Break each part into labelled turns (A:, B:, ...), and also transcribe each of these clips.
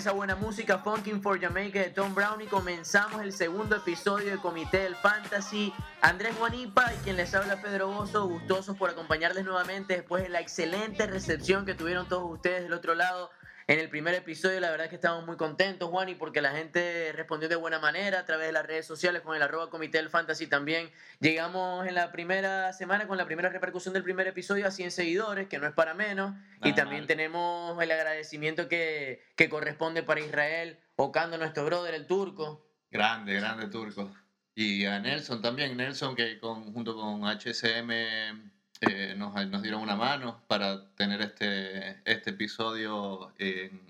A: esa buena música Funkin' for Jamaica de Tom Brown y comenzamos el segundo episodio de Comité del Fantasy. Andrés Juanipa y quien les habla Pedro Bozo, gustosos por acompañarles nuevamente después de la excelente recepción que tuvieron todos ustedes del otro lado en el primer episodio la verdad es que estamos muy contentos, Juan, y porque la gente respondió de buena manera a través de las redes sociales con el arroba comité del fantasy también. Llegamos en la primera semana con la primera repercusión del primer episodio a 100 seguidores, que no es para menos. y también tenemos el agradecimiento que, que corresponde para Israel, Ocando, nuestro brother, el turco.
B: Grande, grande turco. Y a Nelson también, Nelson que con, junto con HSM eh, nos, nos, dieron una mano para tener este, este episodio en,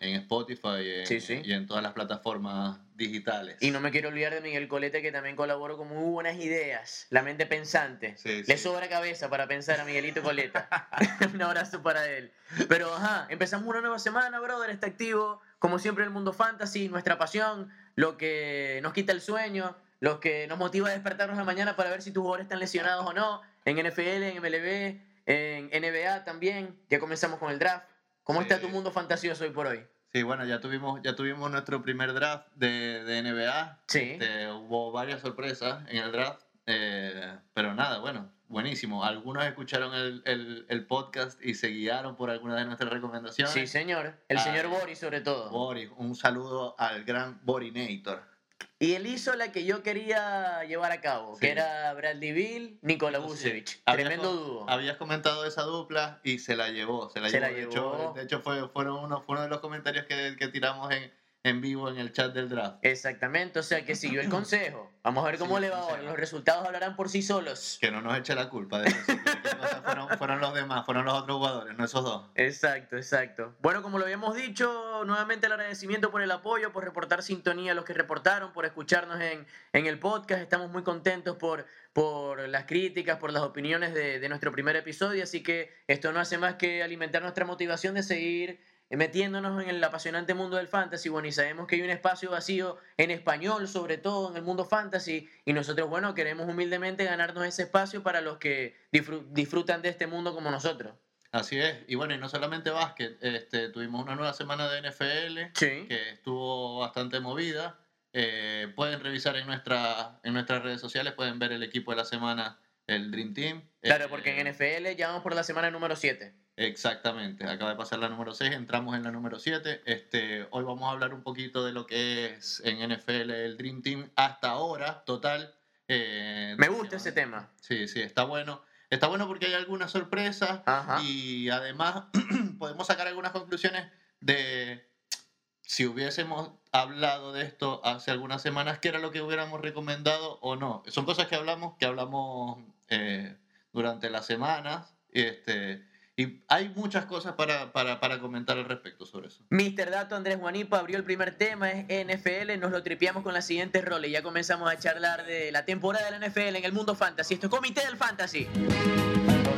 B: en Spotify y en todas las plataformas digitales.
A: Y no me quiero olvidar de Miguel Colete, que también colaboró con muy buenas ideas. La mente pensante. Le sobra cabeza para pensar a Miguelito Coleta. Un abrazo para él. Pero ajá, empezamos una nueva semana, brother. Está activo. Como siempre, el mundo fantasy, nuestra pasión, lo que nos quita el sueño, lo que nos motiva a despertarnos la mañana para ver si tus jugadores están lesionados o no en NFL, en MLB, en NBA también. Ya comenzamos con el draft. ¿Cómo está tu mundo fantasioso hoy por hoy?
B: Sí, bueno, ya tuvimos, ya tuvimos nuestro primer draft de, de NBA.
A: Sí.
B: Este, hubo varias sorpresas en el draft, eh, pero nada, bueno, buenísimo. Algunos escucharon el, el, el, podcast y se guiaron por alguna de nuestras recomendaciones.
A: Sí, señor. El señor ah, Boris, sobre todo.
B: Boris, un saludo al gran Borinator.
A: Y él hizo la que yo quería llevar a cabo, que era Bradley Bill, Nikola Vucevic. Tremendo dúo.
B: Habías comentado esa dupla y se la llevó. Se la llevó. De hecho, de hecho fue, fueron uno, fue uno de los comentarios que, que tiramos en, en vivo en el chat del draft.
A: Exactamente, o sea que siguió el consejo. Vamos a ver cómo le va ahora. Los resultados hablarán por sí solos.
B: Que no nos eche la culpa de eso. fueron, fueron, los demás, fueron los otros jugadores, no esos dos.
A: Exacto, exacto. Bueno, como lo habíamos dicho, nuevamente el agradecimiento por el apoyo, por reportar sintonía a los que reportaron, por escucharnos en, en el podcast. Estamos muy contentos por, por las críticas, por las opiniones de, de nuestro primer episodio. Así que esto no hace más que alimentar nuestra motivación de seguir metiéndonos en el apasionante mundo del fantasy, bueno, y sabemos que hay un espacio vacío en español, sobre todo en el mundo fantasy, y nosotros, bueno, queremos humildemente ganarnos ese espacio para los que disfrutan de este mundo como nosotros.
B: Así es, y bueno, y no solamente básquet, este, tuvimos una nueva semana de NFL que estuvo bastante movida. Eh, pueden revisar en, nuestra, en nuestras redes sociales, pueden ver el equipo de la semana, el Dream Team.
A: Claro, porque en eh, NFL ya vamos por la semana número 7.
B: Exactamente, acaba de pasar la número 6, entramos en la número 7. Este, hoy vamos a hablar un poquito de lo que es en NFL el Dream Team hasta ahora, total.
A: Eh, Me gusta ese tema.
B: Sí, sí, está bueno. Está bueno porque hay algunas sorpresas y además podemos sacar algunas conclusiones de si hubiésemos hablado de esto hace algunas semanas, qué era lo que hubiéramos recomendado o no. Son cosas que hablamos, que hablamos eh, durante las semanas. Este, y hay muchas cosas para, para, para, comentar al respecto sobre eso.
A: Mister Dato Andrés Juanipa abrió el primer tema, es NFL, nos lo tripiamos con las siguientes roles. Ya comenzamos a charlar de la temporada de la NFL en el mundo fantasy. Esto es Comité del Fantasy.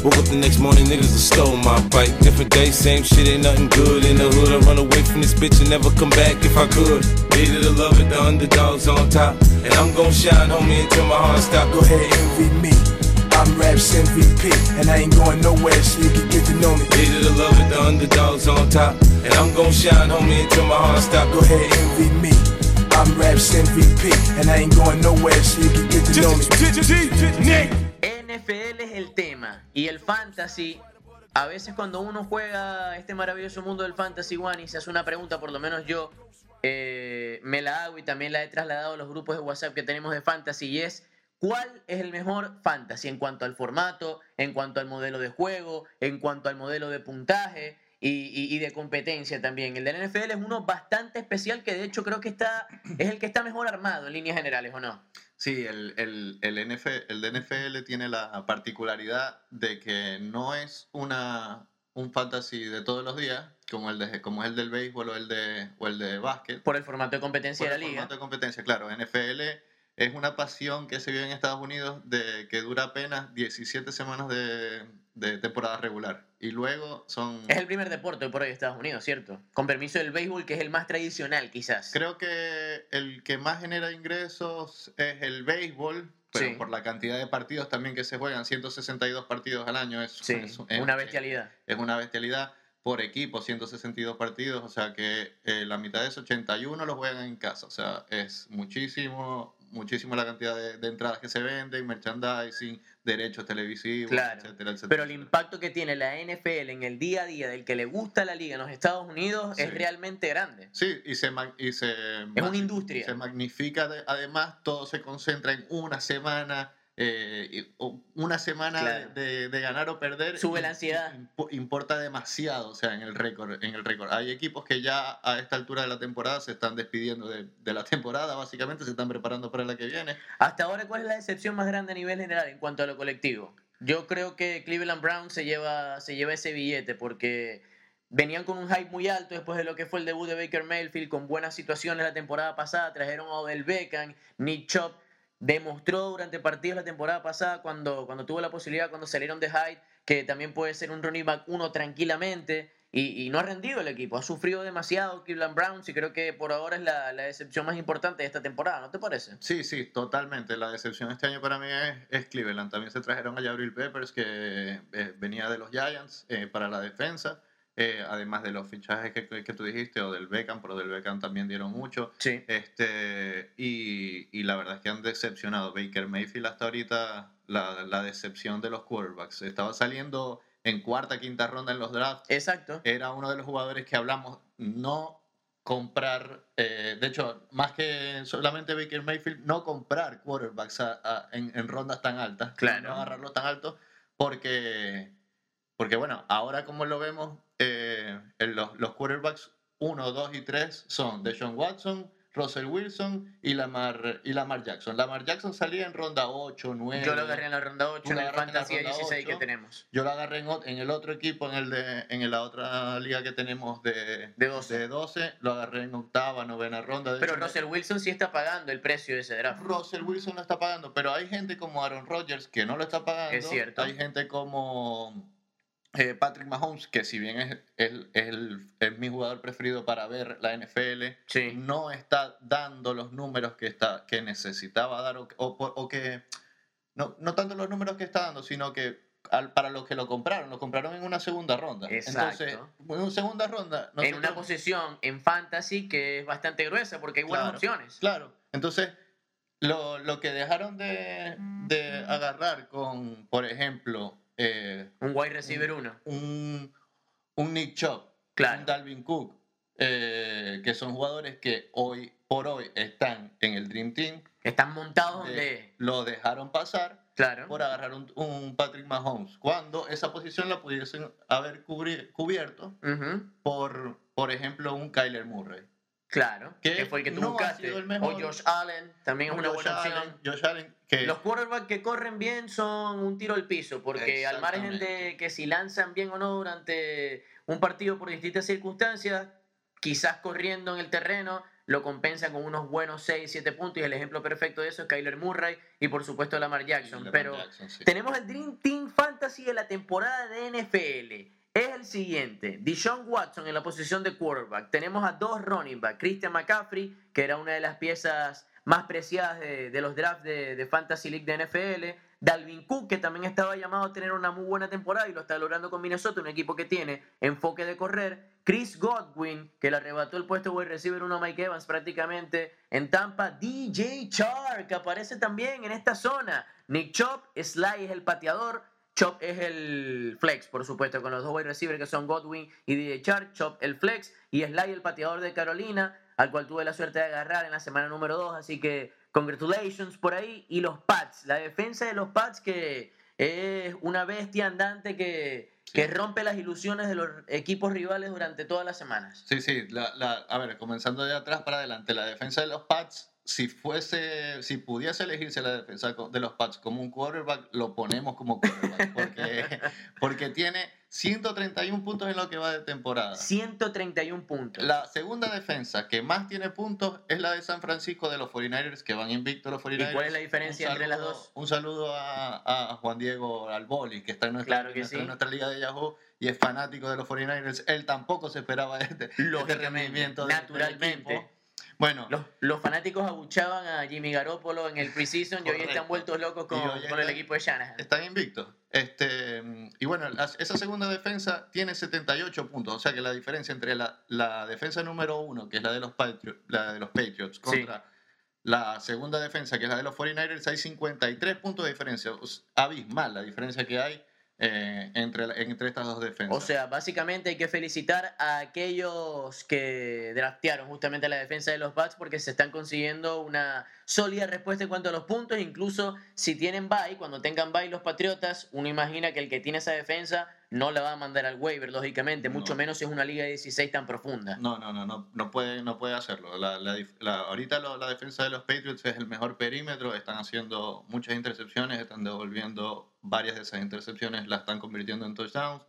A: Woke up the next morning, niggas have stole my bike. Different day, same shit, ain't nothing good. In the hood, I run away from this bitch and never come back if I could. Needed to love it, the underdogs on top. And I'm gon' shine, homie, until my heart stop. Go ahead, envy me. I'm Raps MVP, and I ain't going nowhere so you can get to know me. Needed to love it, the underdogs on top. And I'm gon' shine, homie, until my heart stop. Go ahead, envy me. I'm Raps MVP, and I ain't going nowhere so you can get to know me. NFL es el tema y el fantasy. A veces cuando uno juega este maravilloso mundo del fantasy one y se hace una pregunta, por lo menos yo eh, me la hago y también la he trasladado a los grupos de WhatsApp que tenemos de fantasy y es ¿Cuál es el mejor fantasy en cuanto al formato, en cuanto al modelo de juego, en cuanto al modelo de puntaje y, de competencia también? El del NFL es uno bastante especial que de hecho creo que está, es el que está mejor armado en líneas generales, ¿o no?
B: Sí, el, el, el, NFL, el NFL tiene la particularidad de que no es una, un fantasy de todos los días, como el, de, como es el del béisbol o el de, o el de básquet.
A: Por el formato de competencia de la liga.
B: Por el formato de competencia, claro. NFL es una pasión que se vive en Estados Unidos de que dura apenas 17 semanas de, de temporada regular. Y luego son...
A: Es el primer deporte por hoy de Estados Unidos, ¿cierto? Con permiso del béisbol, que es el más tradicional quizás.
B: Creo que el que más genera ingresos es el béisbol, pero por la cantidad de partidos también que se juegan, 162 partidos al año, es,
A: una bestialidad.
B: Es una bestialidad por equipo, 162 partidos, o sea que eh, la mitad de esos 81 los juegan en casa, o sea, es muchísimo, muchísimo la cantidad de, entradas que se venden, merchandising, derechos televisivos, etcétera, etcétera.
A: Pero el impacto que tiene la NFL en el día a día del que le gusta la liga en los Estados Unidos es realmente grande.
B: Sí, y se, y se
A: es una industria.
B: Se magnifica, además todo se concentra en una semana eh, una semana de, ganar o perder
A: sube la ansiedad.
B: importa demasiado o sea en el récord en el récord. Hay equipos que ya a esta altura de la temporada se están despidiendo de, la temporada básicamente se están preparando para la que viene.
A: Hasta ahora cuál es la decepción más grande a nivel general en cuanto a lo colectivo yo creo que Cleveland Brown se lleva se lleva ese billete porque Venían con un hype muy alto después de lo que fue el debut de Baker Mayfield, con buenas situaciones la temporada pasada. Trajeron a Odell Beckham, Nick Chop demostró durante partidos la temporada pasada cuando, cuando tuvo la posibilidad, cuando salieron de Hyde, que también puede ser un running back uno tranquilamente. Y, no ha rendido el equipo, ha sufrido demasiado Cleveland Browns y creo que por ahora es la, decepción más importante de esta temporada, ¿no te parece?
B: Sí, sí, totalmente. La decepción este año para mí es, Cleveland. También se trajeron a Jabril Peppers, que eh, venía de los Giants eh, para la defensa. Eh, además de los fichajes que, que, tú dijiste, o del Beckham, pero del Beckham también dieron mucho.
A: Sí.
B: Este, y, y, la verdad es que han decepcionado. Baker Mayfield hasta ahorita, la, la, decepción de los quarterbacks. Estaba saliendo en cuarta, quinta ronda en los drafts.
A: Exacto.
B: Era uno de los jugadores que hablamos, no comprar, eh, de hecho, más que solamente Baker Mayfield, no comprar quarterbacks en, en, rondas tan altas.
A: Claro.
B: No agarrarlos tan altos, porque, porque bueno, ahora como lo vemos, eh, los, los quarterbacks 1, 2 y 3 son Deshaun Watson, Russell Wilson y Lamar, y Lamar Jackson. Lamar Jackson salía en ronda 8, 9.
A: Yo lo agarré en la ronda 8 en el Fantasy 16 que tenemos.
B: Yo lo agarré en, el otro equipo, en el de en la otra liga que tenemos de,
A: de, 12.
B: de 12. Lo agarré en octava, novena ronda.
A: pero Russell Wilson sí está pagando el precio de ese draft.
B: Russell Wilson lo está pagando, pero hay gente como Aaron Rodgers que no lo está pagando.
A: Es cierto.
B: Hay gente como eh, Patrick Mahomes, que si bien es, el, es, mi jugador preferido para ver la NFL, no está dando los números que, está, que necesitaba dar o, o, que... No, no tanto los números que está dando, sino que al, para los que lo compraron, lo compraron en una segunda ronda.
A: Exacto.
B: Entonces, en una segunda ronda...
A: En una posición en fantasy que es bastante gruesa porque hay buenas opciones.
B: Claro. Entonces, lo, lo que dejaron de, de agarrar con, por ejemplo, eh,
A: un wide receiver uno.
B: Un, un Nick Chubb,
A: claro.
B: un Dalvin Cook, eh, que son jugadores que hoy por hoy están en el Dream Team.
A: Están montados donde...
B: Lo dejaron pasar
A: claro.
B: por agarrar un, Patrick Mahomes. Cuando esa posición la pudiesen haber cubierto por, por ejemplo, un Kyler Murray.
A: Claro, que, fue el que tú
B: no
A: buscaste.
B: O
A: Josh Allen, también es una buena opción.
B: Josh Allen, que...
A: Los quarterbacks que corren bien son un tiro al piso, porque al margen de que si lanzan bien o no durante un partido por distintas circunstancias, quizás corriendo en el terreno, lo compensan con unos buenos 6, 7 puntos. Y el ejemplo perfecto de eso es Kyler Murray y por supuesto Lamar Jackson. Pero tenemos el Dream Team Fantasy de la temporada de NFL es el siguiente. Deshaun Watson en la posición de quarterback. Tenemos a dos running back. Christian McCaffrey, que era una de las piezas más preciadas de, los drafts de, Fantasy League de NFL. Dalvin Cook, que también estaba llamado a tener una muy buena temporada y lo está logrando con Minnesota, un equipo que tiene enfoque de correr. Chris Godwin, que le arrebató el puesto de receiver uno a Mike Evans prácticamente en Tampa. DJ Chark, que aparece también en esta zona. Nick Chop, Sly es el pateador. Chop es el flex, por supuesto, con los dos wide receivers que son Godwin y DJ Chark. Chop el flex y Sly el pateador de Carolina, al cual tuve la suerte de agarrar en la semana número 2. Así que congratulations por ahí. Y los Pats, la defensa de los Pats que es una bestia andante que, que rompe las ilusiones de los equipos rivales durante todas las semanas.
B: Sí, sí, a ver, comenzando de atrás para adelante, la defensa de los Pats si fuese, si pudiese elegirse la defensa de los Pats como un quarterback, lo ponemos como quarterback, porque, porque tiene 131 puntos en lo que va de temporada.
A: 131 puntos.
B: La segunda defensa que más tiene puntos es la de San Francisco de los 49ers, que van invictos los 49ers.
A: ¿Y cuál es la diferencia entre las dos?
B: Un saludo a, Juan Diego Alboli, que está en nuestra, en nuestra liga de Yahoo y es fanático de los 49ers. Él tampoco se esperaba este, este rendimiento.
A: Naturalmente.
B: Bueno,
A: los, fanáticos abuchaban a Jimmy Garoppolo en el preseason y hoy están vueltos locos con, el equipo de Shanahan.
B: Están invictos. Este, y bueno, esa segunda defensa tiene 78 puntos, o sea que la diferencia entre la, defensa número uno, que es la de los, Patriots, la de los Patriots, contra la segunda defensa, que es la de los 49ers, hay 53 puntos de diferencia. abismal la diferencia que hay eh, entre, entre estas dos defensas.
A: O sea, básicamente hay que felicitar a aquellos que draftearon justamente la defensa de los Bucks porque se están consiguiendo una sólida respuesta en cuanto a los puntos. Incluso si tienen bye, cuando tengan bye los Patriotas, uno imagina que el que tiene esa defensa no la va a mandar al waiver, lógicamente, mucho menos si es una liga de 16 tan profunda.
B: No, no, no, no, no puede, no puede hacerlo. La, la, ahorita la defensa de los Patriots es el mejor perímetro, están haciendo muchas intercepciones, están devolviendo varias de esas intercepciones, las están convirtiendo en touchdowns.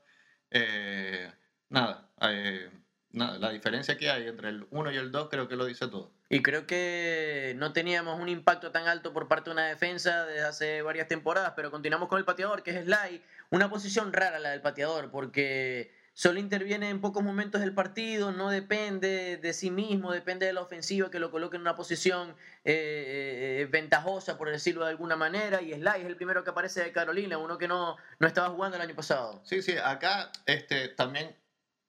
B: Eh, nada, eh, nada, la diferencia que hay entre el 1 y el 2 creo que lo dice todo.
A: Y creo que no teníamos un impacto tan alto por parte de una defensa desde hace varias temporadas, pero continuamos con el pateador, que es Sly. Una posición rara la del pateador, porque solo interviene en pocos momentos del partido, no depende de sí mismo, depende de la ofensiva que lo coloque en una posición eh, eh, ventajosa, por decirlo de alguna manera. Y Sly es el primero que aparece de Carolina, uno que no, no estaba jugando el año pasado.
B: Sí, sí, acá este, también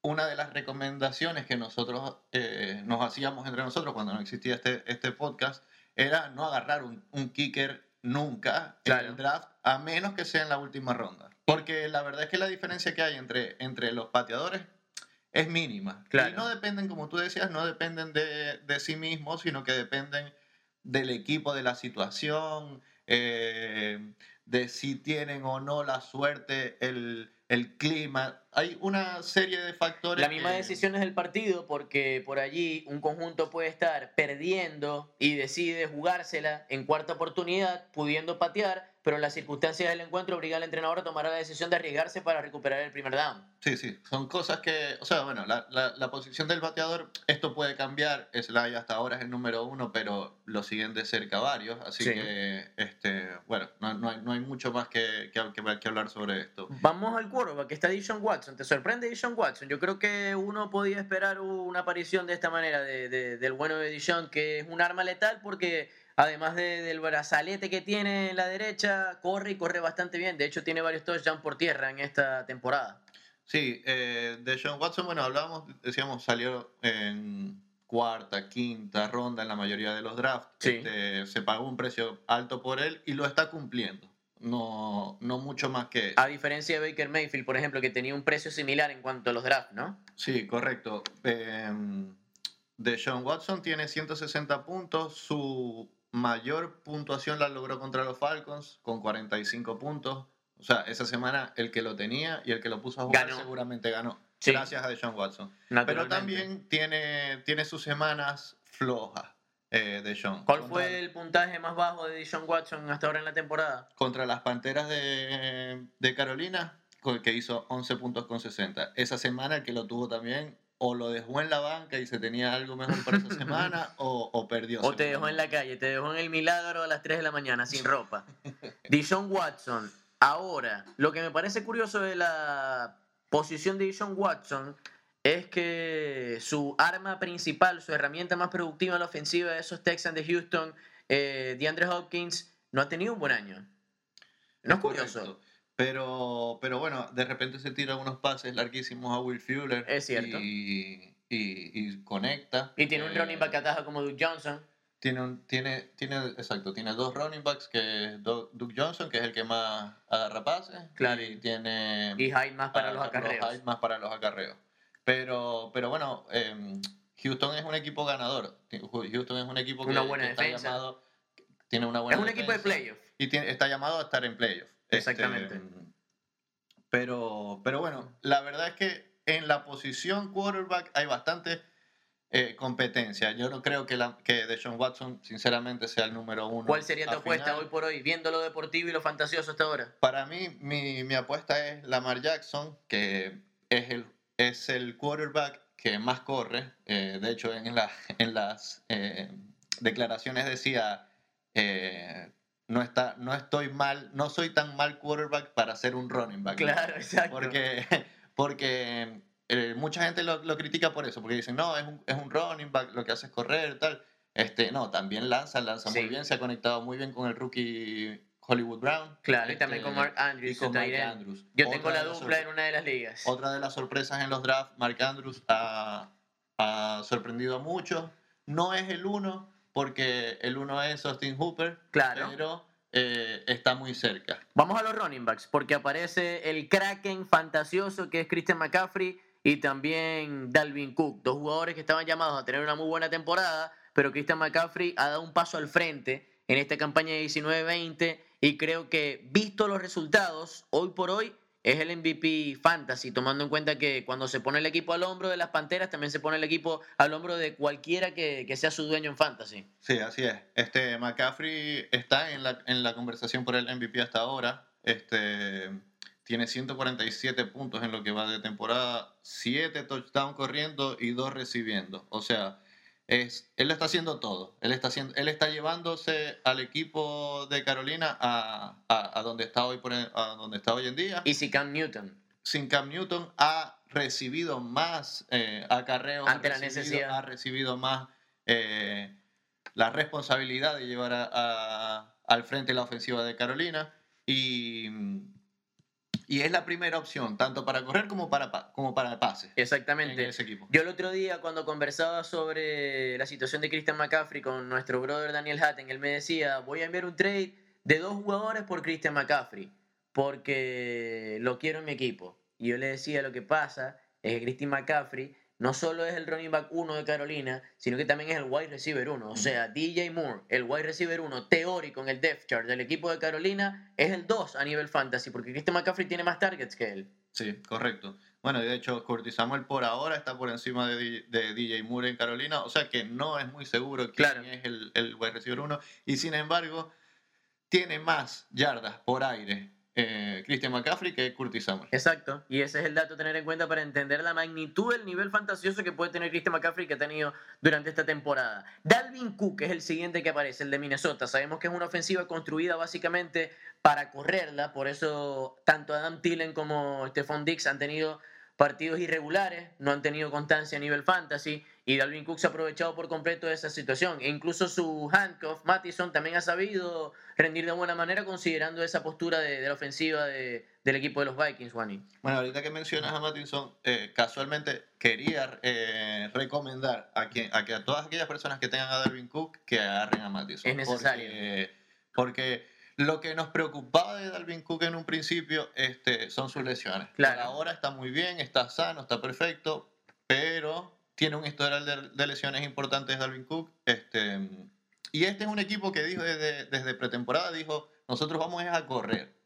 B: una de las recomendaciones que nosotros eh, nos hacíamos entre nosotros cuando no existía este, este podcast era no agarrar un, un kicker nunca en el draft, a menos que sea en la última ronda. Porque la verdad es que la diferencia que hay entre, entre los pateadores es mínima. Y no dependen, como tú decías, no dependen de, de sí mismos, sino que dependen del equipo, de la situación, eh, de si tienen o no la suerte, el, el clima. Hay una serie de factores.
A: La misma decisión es del partido, porque por allí un conjunto puede estar perdiendo y decide jugársela en cuarta oportunidad, pudiendo patear, pero las circunstancias del encuentro obligan al entrenador a tomar la decisión de arriesgarse para recuperar el primer down.
B: Sí, sí, son cosas que, o sea, bueno, la, la, posición del bateador, esto puede cambiar, Sly hasta ahora es el número uno, pero lo siguen de cerca varios, así que, este, no, hay, no, hay, mucho más que, que, que, hablar sobre esto.
A: Vamos al curva, que está Dishon Watson, ¿te sorprende Dishon Watson? Yo creo que uno podía esperar una aparición de esta manera de, de, del bueno de Dishon, que es un arma letal porque Además del brazalete que tiene en la derecha, corre y corre bastante bien. De hecho, tiene varios touchdowns por tierra en esta temporada.
B: Sí, eh, de John Watson, bueno, hablábamos, decíamos, salió en cuarta, quinta ronda en la mayoría de los drafts. Este, se pagó un precio alto por él y lo está cumpliendo. No, no mucho más que
A: A diferencia de Baker Mayfield, por ejemplo, que tenía un precio similar en cuanto a los drafts, ¿no?
B: Sí, correcto. Eh, de John Watson tiene 160 puntos, su mayor puntuación la logró contra los Falcons con 45 puntos. O sea, esa semana el que lo tenía y el que lo puso a jugar seguramente ganó. Gracias a Deshaun Watson. Pero también tiene, tiene sus semanas flojas eh, de Sean.
A: ¿Cuál fue el puntaje más bajo de Deshaun Watson hasta ahora en la temporada?
B: Contra las Panteras de, de Carolina, que hizo 11 puntos con 60. Esa semana el que lo tuvo también o lo dejó en la banca y se tenía algo mejor para esa semana, o, perdió.
A: O te dejó en la calle, te dejó en el milagro a las 3 de la mañana sin ropa. Dishon Watson, ahora, lo que me parece curioso de la posición de Dishon Watson es que su arma principal, su herramienta más productiva en la ofensiva de esos Texans de Houston, eh, DeAndre Hopkins, no ha tenido un buen año. ¿No es, curioso?
B: Pero, pero bueno, de repente se tira unos pases larguísimos a Will Fuller.
A: Es cierto.
B: Y, y, conecta.
A: Y tiene un running back ataja como Duke Johnson.
B: Tiene, un, tiene, tiene, exacto, tiene dos running backs, que Duke Johnson, que es el que más agarra pases.
A: Claro.
B: Y tiene...
A: Y Hyde más para los acarreos.
B: más para los acarreos. Pero, pero bueno, em, Houston es un equipo ganador. Houston es un equipo que,
A: una buena está llamado...
B: Tiene una buena
A: Es un equipo de playoff.
B: Y tiene, está llamado a estar en playoff.
A: Exactamente. Este,
B: pero, pero bueno, la verdad es que en la posición quarterback hay bastante eh, competencia. Yo no creo que, la, que Deshaun Watson, sinceramente, sea el número uno.
A: ¿Cuál sería tu apuesta hoy por hoy, viendo lo deportivo y lo fantasioso hasta ahora?
B: Para mí, mi, mi apuesta es Lamar Jackson, que es el, es el quarterback que más corre. Eh, de hecho, en, la, en las eh, declaraciones decía, no, está, no estoy mal, no soy tan mal quarterback para ser un running back.
A: Claro, exacto.
B: Porque, porque mucha gente lo, lo, critica por eso, porque dicen, no, es un, es un running back, lo que hace es correr, tal. Este, no, también lanza, lanza muy bien, se ha conectado muy bien con el rookie Hollywood Brown.
A: Claro, y también este, con Mark Andrews. Yo tengo la dupla en una de las ligas.
B: Otra de las sorpresas en los drafts, Mark Andrews ha, ha sorprendido a muchos. No es el uno, porque el uno es Austin Hooper.
A: Claro.
B: Pero eh, está muy cerca.
A: Vamos a los running backs, porque aparece el Kraken fantasioso que es Christian McCaffrey y también Dalvin Cook, dos jugadores que estaban llamados a tener una muy buena temporada, pero Christian McCaffrey ha dado un paso al frente en esta campaña de 19-20 y creo que, visto los resultados, hoy por hoy es el MVP Fantasy, tomando en cuenta que cuando se pone el equipo al hombro de las Panteras, también se pone el equipo al hombro de cualquiera que, sea su dueño en Fantasy.
B: Sí, así es. Este, McCaffrey está en la, en la conversación por el MVP hasta ahora. Este, tiene 147 puntos en lo que va de temporada, 7 touchdowns corriendo y 2 recibiendo. O sea, es, él está haciendo todo. Él está, haciendo, él está llevándose al equipo de Carolina a, a, donde, está hoy por, a donde está hoy en día.
A: Y si Cam Newton.
B: Sin Cam Newton ha recibido más eh, acarreos.
A: Ante la necesidad.
B: Ha recibido más eh, la responsabilidad de llevar a, al frente la ofensiva de Carolina. Y y es la primera opción, tanto para correr como para, como para pase.
A: Exactamente. ese equipo. Yo el otro día, cuando conversaba sobre la situación de Christian McCaffrey con nuestro brother Daniel Hatten, él me decía: Voy a enviar un trade de dos jugadores por Christian McCaffrey, porque lo quiero en mi equipo. Y yo le decía: Lo que pasa es que Christian McCaffrey no solo es el running back 1 de Carolina, sino que también es el wide receiver 1. O sea, DJ Moore, el wide receiver 1 teórico en el depth chart del equipo de Carolina, es el 2 a nivel fantasy, porque Christian McCaffrey tiene más targets que él.
B: Sí, correcto. Bueno, de hecho, Curtis Samuel por ahora está por encima de, DJ Moore en Carolina, o sea que no es muy seguro quién es el, el wide receiver 1, y sin embargo, tiene más yardas por aire eh, Christian McCaffrey que Curtis Samuel.
A: Exacto, y ese es el dato a tener en cuenta para entender la magnitud del nivel fantasioso que puede tener Christian McCaffrey que ha tenido durante esta temporada. Dalvin Cook es el siguiente que aparece, el de Minnesota. Sabemos que es una ofensiva construida básicamente para correrla, por eso tanto Adam Thielen como Stephon Dix han tenido partidos irregulares, no han tenido constancia a nivel fantasy y Dalvin Cook se ha aprovechado por completo de esa situación. E incluso su handcuff, Mattison, también ha sabido rendir de buena manera considerando esa postura de, la ofensiva del equipo de los Vikings, Juani.
B: Bueno, ahorita que mencionas a Mattison, eh, casualmente quería eh, recomendar a, quien, a, que a todas aquellas personas que tengan a Dalvin Cook que agarren a Mattison.
A: Es necesario.
B: porque lo que nos preocupaba de Dalvin Cook en un principio este, son sus lesiones.
A: Claro.
B: ahora está muy bien, está sano, está perfecto, pero tiene un historial de, lesiones importantes Dalvin Cook. Este, y este es un equipo que dijo desde, desde pretemporada, dijo, nosotros vamos a correr.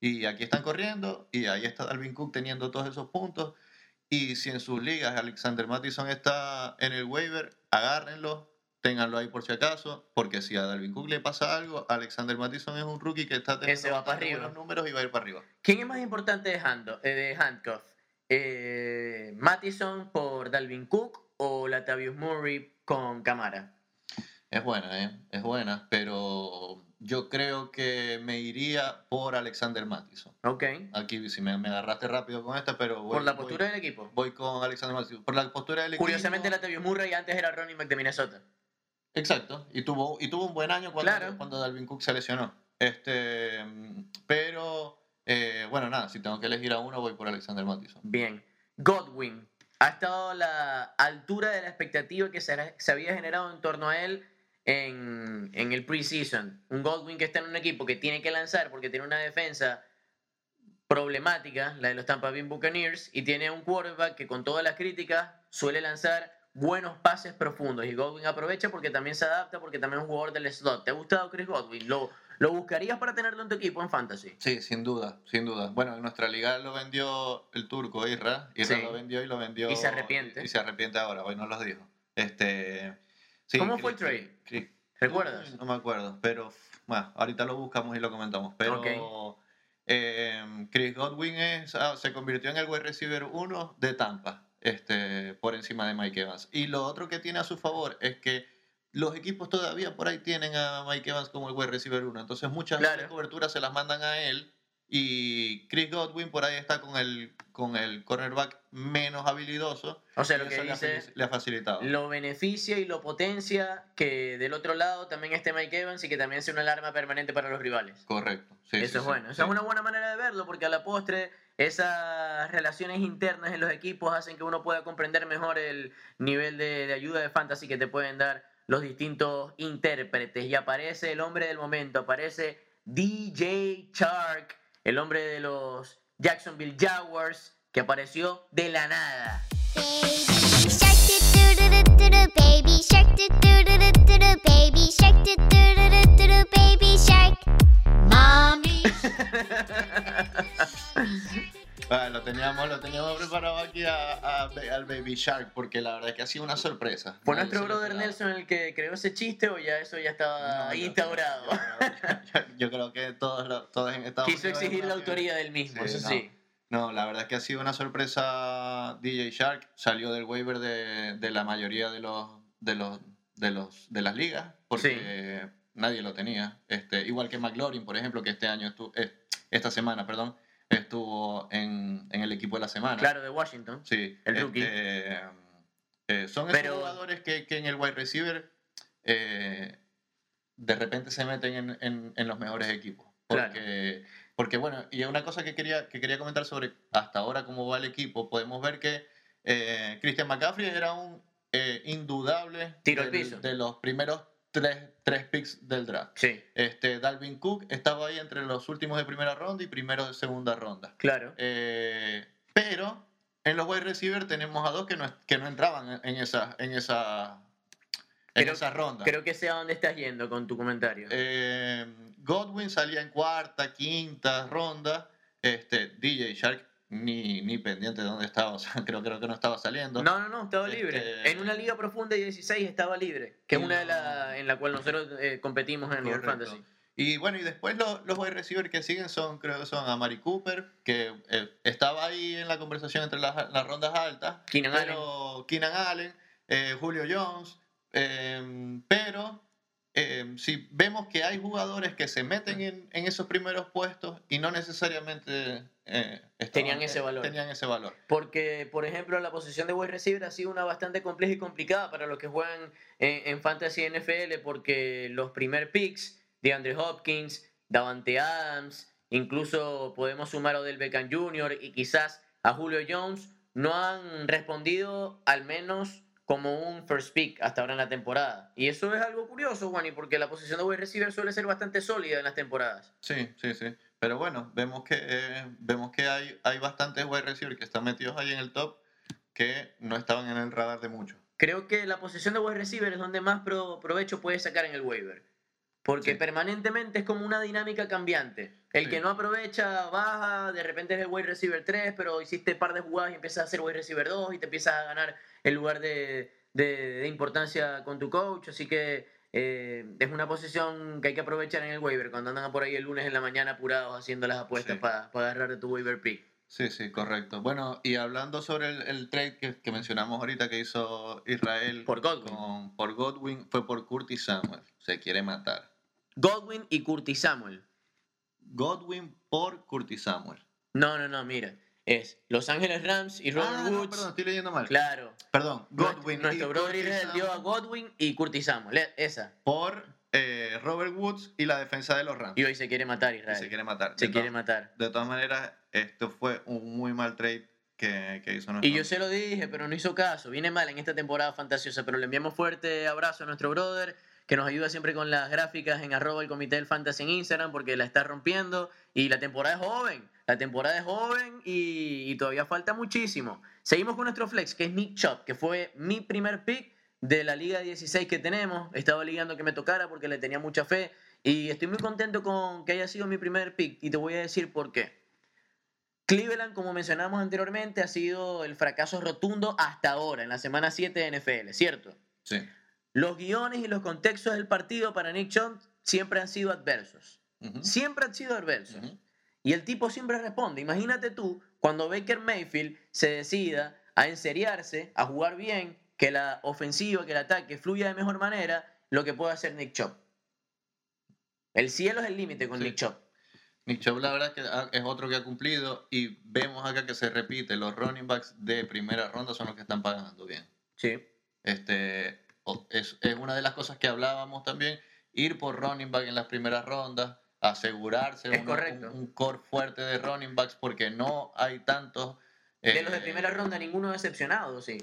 B: Y aquí están corriendo y ahí está Dalvin Cook teniendo todos esos puntos. Y si en sus ligas Alexander Mattison está en el waiver, agárrenlo, ténganlo ahí por si acaso, porque si a Dalvin Cook le pasa algo, Alexander Mattison es un rookie que está
A: teniendo va para arriba.
B: números y va a ir para arriba.
A: ¿Quién es más importante de, eh, de Handcuff? Eh, ¿Mattison por Dalvin Cook o Latavius Murray con Camara?
B: Es buena, ¿eh? Es buena, pero yo creo que me iría por Alexander Mattison.
A: Ok.
B: Aquí si me, me agarraste rápido con esta, pero
A: voy, ¿Por la postura del equipo?
B: Voy con Alexander Mattison. Por la postura del
A: Curiosamente, equipo... Curiosamente, Latavius Murray antes era running back de Minnesota.
B: Exacto, y tuvo, y tuvo un buen año cuando, cuando Dalvin Cook se lesionó. Este, pero, eh, bueno, nada, si tengo que elegir a uno, voy por Alexander Mattison.
A: Bien. Godwin ha estado a la altura de la expectativa que se, había generado en torno a él en, en el preseason. Un Godwin que está en un equipo que tiene que lanzar porque tiene una defensa problemática, la de los Tampa Bay Buccaneers, y tiene un quarterback que con todas las críticas suele lanzar buenos pases profundos y Godwin aprovecha porque también se adapta, porque también es un jugador del slot. ¿Te ha gustado Chris Godwin? ¿Lo, ¿Lo buscarías para tenerlo en tu equipo en Fantasy?
B: Sí, sin duda, sin duda. Bueno, en nuestra liga lo vendió el turco Isra. Isra lo vendió y lo vendió.
A: Y se arrepiente.
B: Y, se arrepiente ahora, hoy no lo dijo. Este,
A: ¿Cómo fue el trade? ¿Recuerdas?
B: No me acuerdo, pero bueno, ahorita lo buscamos y lo comentamos. Pero em, Chris Godwin es, ah, se convirtió en el wide receiver 1 de Tampa, este, por encima de Mike Evans. Y lo otro que tiene a su favor es que los equipos todavía por ahí tienen a Mike Evans como el wide receiver 1. Entonces muchas coberturas se las mandan a él y Chris Godwin por ahí está con el, con el cornerback menos habilidoso.
A: O sea, lo que
B: dice, le ha facilitado.
A: Lo beneficia y lo potencia que del otro lado también esté Mike Evans y que también sea una alarma permanente para los rivales.
B: Correcto.
A: Eso es bueno. Esa es una buena manera de verlo porque a la postre esas relaciones internas en los equipos hacen que uno pueda comprender mejor el nivel de, de ayuda de fantasy que te pueden dar los distintos intérpretes. Y aparece el hombre del momento, aparece DJ Shark el hombre de los Jacksonville Jaguars, que apareció de la nada. Mommy.
B: lo teníamos, lo teníamos preparado aquí al Baby Shark porque la verdad es que ha sido una sorpresa.
A: ¿Fue nuestro brother Nelson el que creó ese chiste o ya eso ya estaba instaurado?
B: Yo, creo que todos, todos en Estados
A: Quiso exigir la autoría del mismo, eso sí.
B: No, la verdad es que ha sido una sorpresa DJ Shark. Salió del waiver de, de la mayoría de los, de los, de los de las ligas porque nadie lo tenía. Este, igual que McLaurin, por ejemplo, que este año estuvo, eh, esta semana, perdón, estuvo en, en, el equipo de la semana.
A: Claro, de Washington.
B: Sí.
A: El rookie.
B: Este, eh, son esos jugadores que, que, en el wide receiver eh, de repente se meten en, en, en los mejores equipos. Porque, porque, bueno, y una cosa que quería, que quería comentar sobre hasta ahora cómo va el equipo, podemos ver que eh, Christian McCaffrey era un indudable
A: Tiro piso.
B: de los primeros tres, tres picks del draft.
A: Sí.
B: Este, Dalvin Cook estaba ahí entre los últimos de primera ronda y primero de segunda ronda.
A: Claro.
B: Eh, pero en los wide receivers tenemos a dos que no, que no entraban en esa, en esa, en esa ronda.
A: Creo que sé a dónde estás yendo con tu comentario.
B: Eh, Godwin salía en cuarta, quinta ronda. Este, DJ Shark ni, ni pendiente de dónde estaba, o sea, creo, creo que no estaba saliendo.
A: No, no, no, estaba libre. Este, en una liga profunda de 16 estaba libre, que es una de las en la cual nosotros eh, competimos en el fantasy.
B: Y bueno, y después los, los wide receivers que siguen son, creo que son Amari Cooper, que eh, estaba ahí en la conversación entre las, las rondas altas.
A: Keenan Allen.
B: Keenan Allen, eh, Julio Jones, pero Em, si vemos que hay jugadores que se meten en, en esos primeros puestos y no necesariamente
A: eh, tenían, ese
B: eh,
A: valor.
B: tenían ese valor.
A: Porque, por ejemplo, la posición de wide receiver ha sido una bastante compleja y complicada para los que juegan en, en Fantasy NFL porque los primer picks de Andre Hopkins, Davante Adams, incluso podemos sumar a Odell Beckham Jr. y quizás a Julio Jones, no han respondido al menos como un first pick hasta ahora en la temporada. Y eso es algo curioso, Juani, porque la posición de wide receiver suele ser bastante sólida en las temporadas.
B: Sí, sí, sí. Pero bueno, vemos que, eh, vemos que hay, hay bastantes wide receivers que están metidos ahí en el top que no estaban en el radar de muchos.
A: Creo que la posición de wide receiver es donde más provecho puedes sacar en el waiver. Porque permanentemente es como una dinámica cambiante. El que no aprovecha, baja, de repente es el wide receiver 3, pero hiciste un par de jugadas y empiezas a hacer wide receiver 2 y te empiezas a ganar el lugar de, de, importancia con tu coach. Así que eh, es una posición que hay que aprovechar en el waiver cuando andan por ahí el lunes en la mañana apurados haciendo las apuestas para agarrar de tu waiver pick.
B: Sí, sí, correcto. Bueno, y hablando sobre el, trade que, que, mencionamos ahorita que hizo Israel
A: por
B: Godwin. por Godwin, fue por Curtis Samuel. Se quiere matar.
A: Godwin y Curtis Samuel.
B: Godwin por Curtis Samuel.
A: No, no, no, mira es Los Ángeles Rams y Robert ah, Woods.
B: perdón, estoy leyendo mal.
A: Claro.
B: Perdón,
A: Godwin. Nuestro, brother dio a Godwin y Curtis Samuel. Esa.
B: Por eh, Robert Woods y la defensa de los Rams.
A: Y hoy se quiere matar Israel.
B: se quiere matar.
A: Se quiere matar.
B: De todas maneras, esto fue un muy mal trade que, que hizo
A: nuestro. Y yo se lo dije, pero no hizo caso. Viene mal en esta temporada fantasiosa, pero le enviamos fuerte abrazo a nuestro brother que nos ayuda siempre con las gráficas en arroba el comité del fantasy en Instagram porque la está rompiendo y la temporada es joven. La temporada es joven y, todavía falta muchísimo. Seguimos con nuestro flex, que es Nick Chop, que fue mi primer pick de la Liga 16 que tenemos. Estaba ligando que me tocara porque le tenía mucha fe y estoy muy contento con que haya sido mi primer pick y te voy a decir por qué. Cleveland, como mencionamos anteriormente, ha sido el fracaso rotundo hasta ahora, en la semana 7 de NFL, ¿cierto?
B: Sí.
A: Los guiones y los contextos del partido para Nick Chubb siempre han sido adversos. Siempre han sido adversos. Y el tipo siempre responde. Imagínate tú, cuando Baker Mayfield se decida a enseriarse, a jugar bien, que la ofensiva, que el ataque fluya de mejor manera, lo que puede hacer Nick Chubb. El cielo es el límite con Nick Chubb.
B: Nick Chubb la verdad es que es otro que ha cumplido y vemos acá que se repite, los running backs de primera ronda son los que están pagando bien.
A: Sí.
B: Este, es, una de las cosas que hablábamos también, ir por running back en las primeras rondas, asegurarse un, un, core fuerte de running backs porque no hay tantos...
A: de los de eh, primera ronda ninguno decepcionado, sí.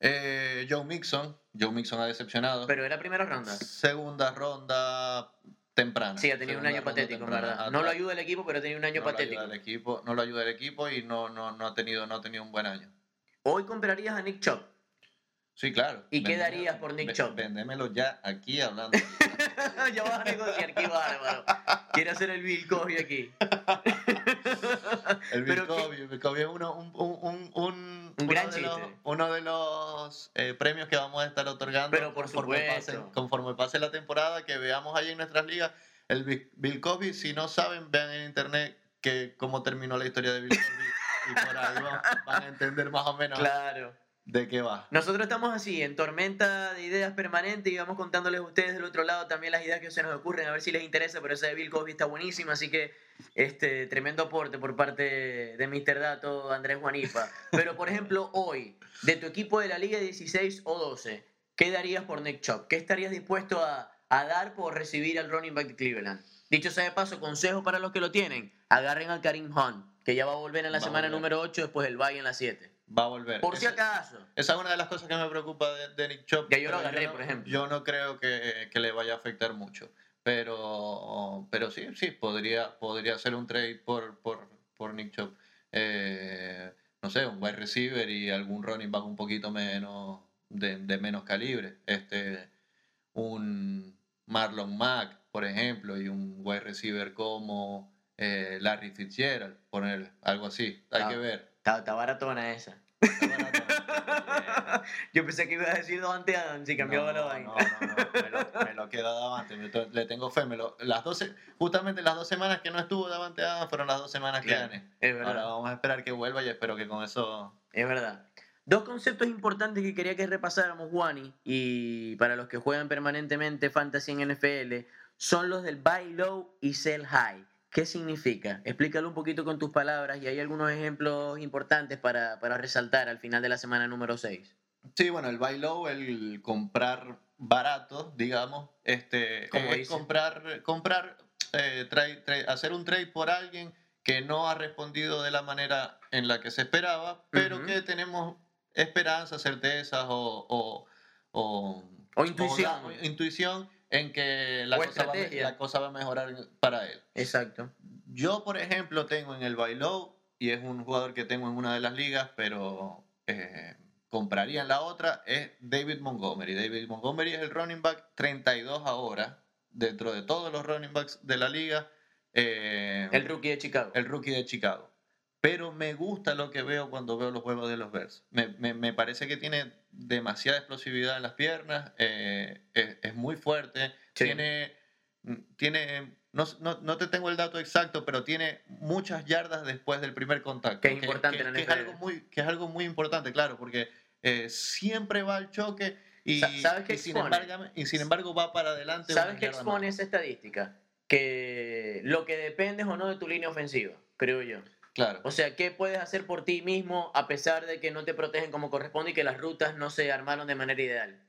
B: Eh, Joe Mixon, Joe Mixon ha decepcionado.
A: Pero era primera ronda.
B: Segunda ronda temprana.
A: Sí, ha tenido un año patético, verdad. No lo ayuda el equipo, pero ha tenido un año patético.
B: Lo equipo, no lo ayuda el equipo y no, no, no, ha tenido, no ha tenido un buen año.
A: Hoy comprarías a Nick Chubb.
B: Sí, claro.
A: ¿Y qué darías por Nick Chubb?
B: Vendémelo ya aquí hablando.
A: ya vas a negociar, qué bárbaro. Quiere hacer el Bill Cosby aquí.
B: el Bill Cosby, Bill Cosby es uno, un, un, un,
A: un gran
B: de
A: los,
B: uno de los eh, premios que vamos a estar otorgando
A: Pero por
B: conforme, pase, conforme pase la temporada, que veamos ahí en nuestras ligas. El Bill Cosby, si no saben, vean en internet que cómo terminó la historia de Bill Cosby y por ahí van a entender más o menos.
A: Claro
B: ¿De qué va?
A: Nosotros estamos así, en tormenta de ideas permanente y vamos contándoles a ustedes del otro lado también las ideas que se nos ocurren, a ver si les interesa, pero esa de Bill Cosby está buenísima, así que este tremendo aporte por parte de Mr. Dato, Andrés Juanipa. Pero por ejemplo, hoy, de tu equipo de la Liga 16 o 12, ¿qué darías por Nick Chubb? ¿Qué estarías dispuesto a, a dar por recibir al running back de Cleveland? Dicho sea de paso, consejo para los que lo tienen, agarren al Karim Hunt, que ya va a volver en la semana número 8, después el bye en la 7
B: va a volver.
A: Por si acaso.
B: Esa es una de las cosas que me preocupa de, Nick Chop.
A: Que yo lo agarré, por ejemplo.
B: Yo no creo que, que, le vaya a afectar mucho. Pero, pero sí, sí, podría, podría ser un trade por, por, por Nick Chop. Eh, no sé, un wide receiver y algún running back un poquito menos, de, de menos calibre. Este, un Marlon Mack, por ejemplo, y un wide receiver como eh, Larry Fitzgerald, poner algo así. Hay que ver.
A: Está, baratona esa. Yo pensé que iba a decir Davante Adams y cambiaba la vaina.
B: No, no, no, me lo, me lo queda Davante, le tengo fe. Me lo, las 12, justamente las dos semanas que no estuvo Davante Adams fueron las dos semanas que gané.
A: Es verdad.
B: Ahora vamos a esperar que vuelva y espero que con eso...
A: Es verdad. Dos conceptos importantes que quería que repasáramos, Juani, y para los que juegan permanentemente Fantasy en NFL, son los del buy low y sell high. ¿Qué significa? Explícalo un poquito con tus palabras y hay algunos ejemplos importantes para, resaltar al final de la semana número 6.
B: Sí, bueno, el buy low, el comprar barato, digamos, este, es comprar, comprar eh, hacer un trade por alguien que no ha respondido de la manera en la que se esperaba, pero que tenemos esperanza, certezas o,
A: o, o intuición.
B: intuición en que la cosa, va, la cosa, va, a mejorar para él.
A: Exacto.
B: Yo, por ejemplo, tengo en el Bailou, y es un jugador que tengo en una de las ligas, pero eh, compraría en la otra, es David Montgomery. David Montgomery es el running back 32 ahora, dentro de todos los running backs de la liga.
A: Eh, el rookie de Chicago.
B: El rookie de Chicago. Pero me gusta lo que veo cuando veo los juegos de los Bears. Me, me, me parece que tiene demasiada explosividad en las piernas, eh, es, muy fuerte, tiene, tiene no, no, no, te tengo el dato exacto, pero tiene muchas yardas después del primer contacto.
A: Que es importante
B: que, es algo muy, que es algo muy importante, claro, porque eh, siempre va al choque y,
A: ¿Sabes
B: y, sin embargo, y sin embargo va para adelante.
A: ¿Sabes qué expone esa estadística? Que lo que depende o no de tu línea ofensiva, creo yo.
B: Claro.
A: O sea, ¿qué puedes hacer por ti mismo a pesar de que no te protegen como corresponde y que las rutas no se armaron de manera ideal?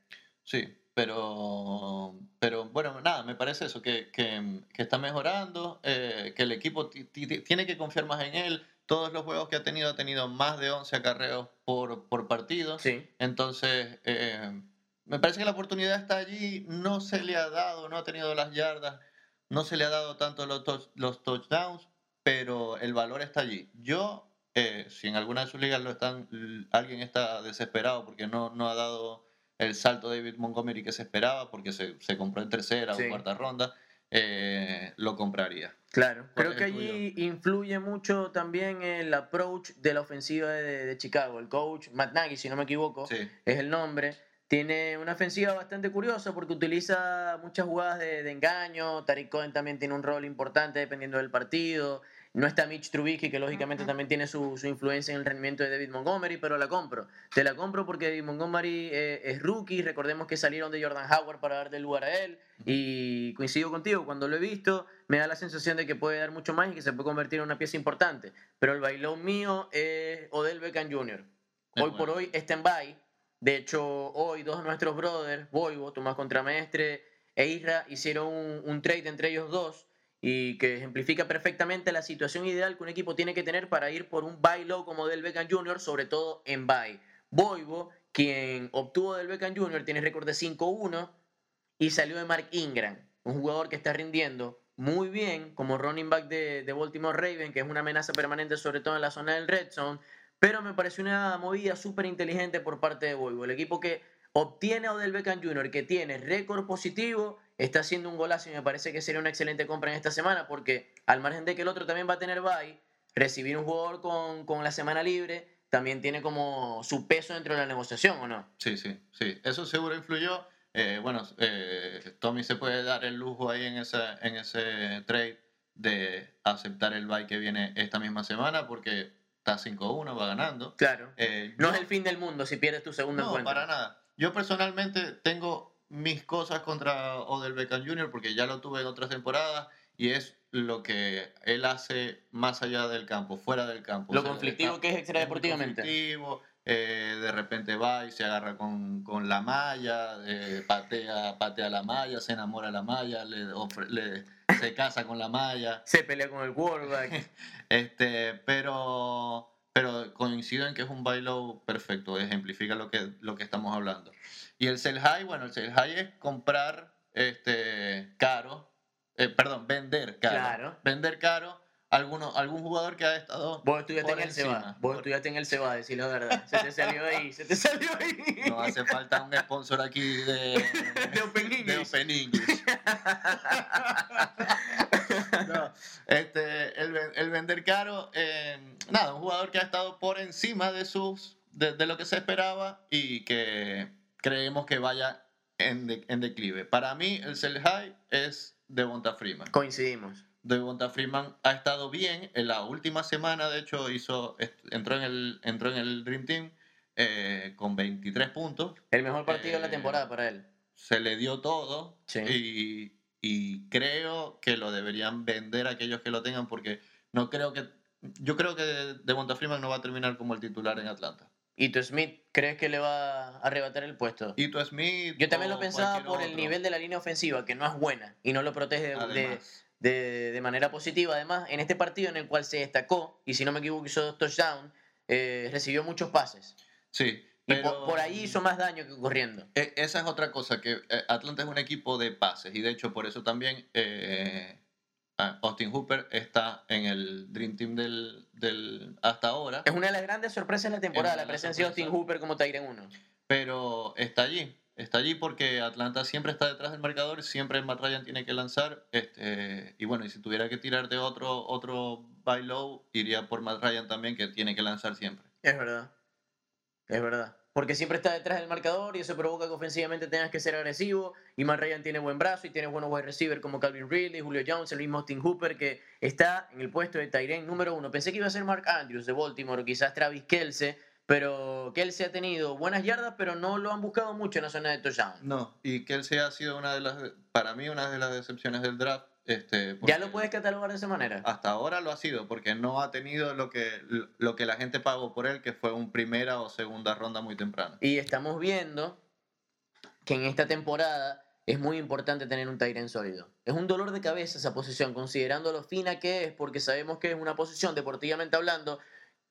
B: Sí, pero, pero bueno, nada, me parece eso, que, que, que está mejorando, eh, que el equipo tiene que confiar más en él. Todos los juegos que ha tenido ha tenido más de 11 acarreos por, por partido.
A: Sí.
B: Entonces, eh, me parece que la oportunidad está allí, no se le ha dado, no ha tenido las yardas, no se le ha dado tanto los, los touchdowns, pero el valor está allí. Yo, eh, si en alguna de sus ligas lo están, alguien está desesperado porque no, no ha dado el salto David Montgomery que se esperaba, porque se, se compró en tercera o cuarta ronda, eh, lo compraría.
A: Claro, creo que allí influye mucho también el approach de la ofensiva de, Chicago. El coach, Matt Nagy, si no me equivoco, es el nombre. Tiene una ofensiva bastante curiosa porque utiliza muchas jugadas de, engaño. Tariq Cohen también tiene un rol importante dependiendo del partido. No está Mitch Trubisky, que lógicamente también tiene su, influencia en el rendimiento de David Montgomery, pero la compro. Te la compro porque David Montgomery eh, es rookie. Recordemos que salieron de Jordan Howard para darle lugar a él. Y coincido contigo, cuando lo he visto, me da la sensación de que puede dar mucho más y que se puede convertir en una pieza importante. Pero el bailón mío es Odell Beckham Jr. Hoy por hoy está en bye de hecho, hoy dos de nuestros brothers, Boivo, Tomás Contramestre e Isra, hicieron un, trade entre ellos dos y que ejemplifica perfectamente la situación ideal que un equipo tiene que tener para ir por un buy low como del Beckham Jr., sobre todo en buy. Boivo, quien obtuvo del Beckham Jr., tiene récord de 5-1 y salió de Mark Ingram, un jugador que está rindiendo muy bien como running back de, Baltimore Raven, que es una amenaza permanente sobre todo en la zona del red zone, pero me pareció una movida súper inteligente por parte de Volvo. El equipo que obtiene a Odell Beckham Jr., que tiene récord positivo, está haciendo un golazo y me parece que sería una excelente compra en esta semana porque al margen de que el otro también va a tener bye, recibir un jugador con, con la semana libre también tiene como su peso dentro de la negociación, ¿o no?
B: Sí, sí, sí. Eso seguro influyó. Eh, bueno, eh, Tommy se puede dar el lujo ahí en ese, en ese trade de aceptar el bye que viene esta misma semana porque está 5-1, va ganando.
A: Claro. Eh, no es el fin del mundo si pierdes tu segundo
B: no,
A: encuentro.
B: No, para nada. Yo personalmente tengo mis cosas contra Odell Beckham Jr. porque ya lo tuve en otras temporadas y es lo que él hace más allá del campo, fuera del campo.
A: Lo conflictivo que es extradeportivamente.
B: Conflictivo, eh, de repente va y se agarra con, con la malla, eh, patea, patea la malla, se enamora de la malla, le, le se casa con la malla.
A: Se pelea con el quarterback.
B: este, pero, pero coincido en que es un bailo perfecto, ejemplifica lo que, lo que estamos hablando. Y el sell high, bueno, el sell high es comprar este, caro, eh, perdón, vender caro. Claro. Vender caro alguno, algún jugador que ha estado.
A: Vos estudiaste en el Ceba. Vos estudiaste en el Ceba, decir la verdad. Se te salió ahí, se te salió ahí.
B: No hace falta un sponsor aquí de,
A: de Open English. De
B: Open English. no, este, el, el vender caro, eh, nada, un jugador que ha estado por encima de sus de, de, lo que se esperaba y que creemos que vaya en, en declive. Para mí, el sell high es de Bonta Freeman.
A: Coincidimos.
B: Devonta Freeman ha estado bien. En la última semana, de hecho, hizo, entró, en el, entró en el Dream Team eh, con 23 puntos.
A: El mejor partido de la eh, temporada para él.
B: Se le dio todo. Y, y, creo que lo deberían vender aquellos que lo tengan porque no creo que... Yo creo que Devonta Freeman no va a terminar como el titular en Atlanta.
A: ¿Y tu Smith crees que le va a arrebatar el puesto?
B: Y tu Smith.
A: Yo también lo pensaba por el nivel de la línea ofensiva, que no es buena y no lo protege de, de, manera positiva. Además, en este partido en el cual se destacó, y si no me equivoco hizo dos touchdowns, eh, recibió muchos pases.
B: Sí.
A: Y por, ahí hizo más daño que corriendo.
B: E, esa es otra cosa, que eh, Atlanta es un equipo de pases y de hecho por eso también eh, Austin Hooper está en el Dream Team del, del, hasta ahora.
A: Es una de las grandes sorpresas de la temporada, la presencia de Austin Hooper como Tyren 1.
B: Pero está allí. Está allí porque Atlanta siempre está detrás del marcador, siempre Matt Ryan tiene que lanzar. Este, y bueno, y si tuviera que tirar de otro, otro by low, iría por Matt Ryan también, que tiene que lanzar siempre.
A: Es verdad. Es verdad. Porque siempre está detrás del marcador y eso provoca que ofensivamente tengas que ser agresivo. Y Matt Ryan tiene buen brazo y tiene buenos wide receivers como Calvin Ridley, Julio Jones, el mismo Austin Hooper, que está en el puesto de Tyren número uno. Pensé que iba a ser Mark Andrews de Baltimore quizás Travis Kelsey pero Kelsey ha tenido buenas yardas, pero no lo han buscado mucho en la zona de touchdown.
B: No, y Kelsey ha sido una de las, para mí, una de las decepciones del draft. Este,
A: ¿Ya lo puedes catalogar de esa manera?
B: Hasta ahora lo ha sido, porque no ha tenido lo que, lo que la gente pagó por él, que fue un primera o segunda ronda muy temprano.
A: Y estamos viendo que en esta temporada es muy importante tener un Tyren sólido. Es un dolor de cabeza esa posición, considerando lo fina que es, porque sabemos que es una posición, deportivamente hablando,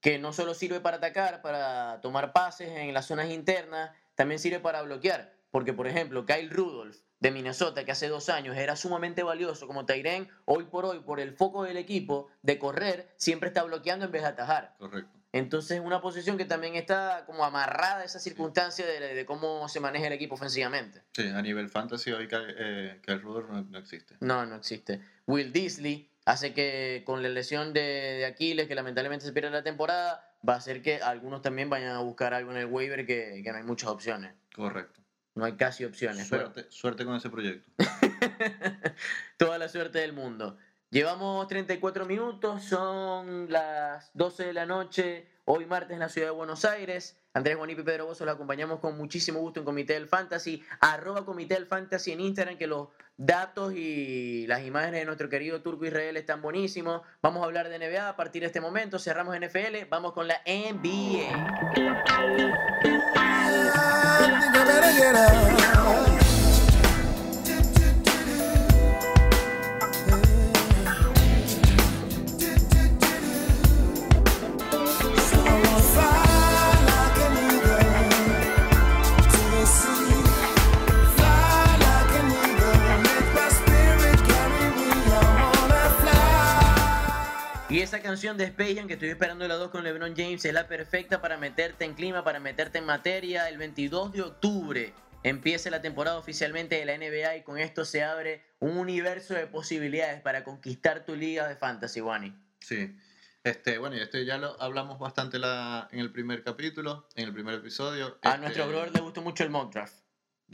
A: que no solo sirve para atacar, para tomar pases en las zonas internas, también sirve para bloquear. Porque, por ejemplo, Kyle Rudolph de Minnesota, que hace dos años era sumamente valioso como Tyren, hoy por hoy, por el foco del equipo de correr, siempre está bloqueando en vez de atajar.
B: Correcto.
A: Entonces, una posición que también está como amarrada a esa circunstancia de, cómo se maneja el equipo ofensivamente.
B: Sí, a nivel fantasy hoy que, eh, el Ruder no, existe.
A: No, no existe. Will Disley hace que con la lesión de, de, Aquiles, que lamentablemente se pierde la temporada, va a hacer que algunos también vayan a buscar algo en el waiver que, que no hay muchas opciones.
B: Correcto.
A: No hay casi opciones.
B: Suerte, suerte con ese proyecto.
A: Toda la suerte del mundo. Llevamos 34 minutos, son las 12 de la noche, hoy martes en la ciudad de Buenos Aires. Andrés Juanipi y Pedro Bozo los acompañamos con muchísimo gusto en Comité del Fantasy, arroba Comité del Fantasy en Instagram, que los datos y las imágenes de nuestro querido Turco Israel están buenísimos. Vamos a hablar de NBA a partir de este momento, cerramos NFL, vamos con la NBA. Esa canción de Space que estoy esperando la dos con LeBron James es la perfecta para meterte en clima, para meterte en materia. El 22 de octubre empieza la temporada oficialmente de la NBA y con esto se abre un universo de posibilidades para conquistar tu liga de fantasy, Wani.
B: Sí. Este, bueno, y esto ya lo hablamos bastante la, en el primer capítulo, en el primer episodio.
A: A nuestro este, brother le gustó mucho el mock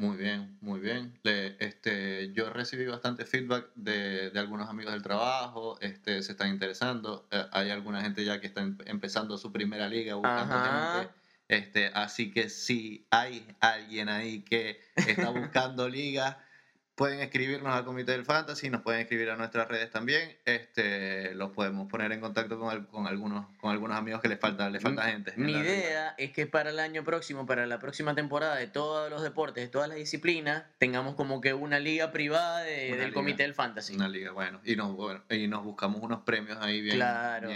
B: muy bien, muy bien. Le, este, yo recibí bastante feedback de, de, algunos amigos del trabajo, este, se están interesando. Eh, hay alguna gente ya que está em, empezando su primera liga buscando gente. Este, así que si hay alguien ahí que está buscando liga, pueden escribirnos al Comité del Fantasy, nos pueden escribir a nuestras redes también. Este, los podemos poner en contacto con, con algunos, con algunos amigos que les falta, les falta gente.
A: Mi idea es que para el año próximo, para la próxima temporada de todos los deportes, de todas las disciplinas, tengamos como que una liga privada del Comité del Fantasy.
B: Una liga, bueno. Y nos, y nos buscamos unos premios ahí bien.
A: Claro.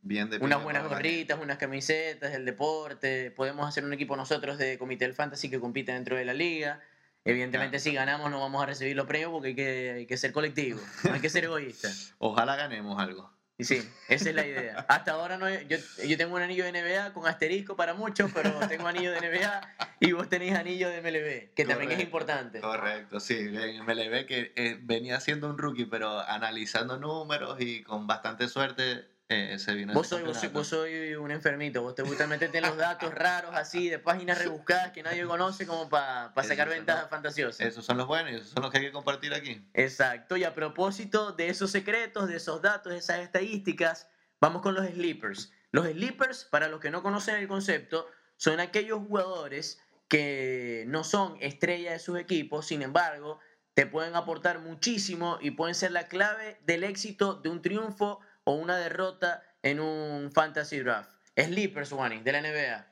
A: Bien, de unas buenas gorritas, unas camisetas, el deporte. Podemos hacer un equipo nosotros de Comité del Fantasy que compite dentro de la liga. Evidentemente, si ganamos, no vamos a recibir los premios porque hay que, hay que ser colectivo, no hay que ser egoísta.
B: Ojalá ganemos algo.
A: Y sí, esa es la idea. Hasta ahora no yo, yo tengo un anillo de NBA con asterisco para muchos, pero tengo anillo de NBA y vos tenés anillo de MLB, que también es importante.
B: Correcto, sí. En MLB que eh, venía siendo un rookie, pero analizando números y con bastante suerte eh,
A: vos, soy, vos, soy, un enfermito, vos te gusta meterte los datos raros así de páginas rebuscadas que nadie conoce como para sacar ventajas fantasiosas.
B: Esos son los buenos y esos son los que hay que compartir aquí.
A: Exacto, y a propósito de esos secretos, de esos datos, de esas estadísticas, vamos con los sleepers. Los sleepers, para los que no conocen el concepto, son aquellos jugadores que no son estrellas de sus equipos, sin embargo, te pueden aportar muchísimo y pueden ser la clave del éxito de un triunfo o una derrota en un fantasy draft. Sleepers, Wani, de la NBA.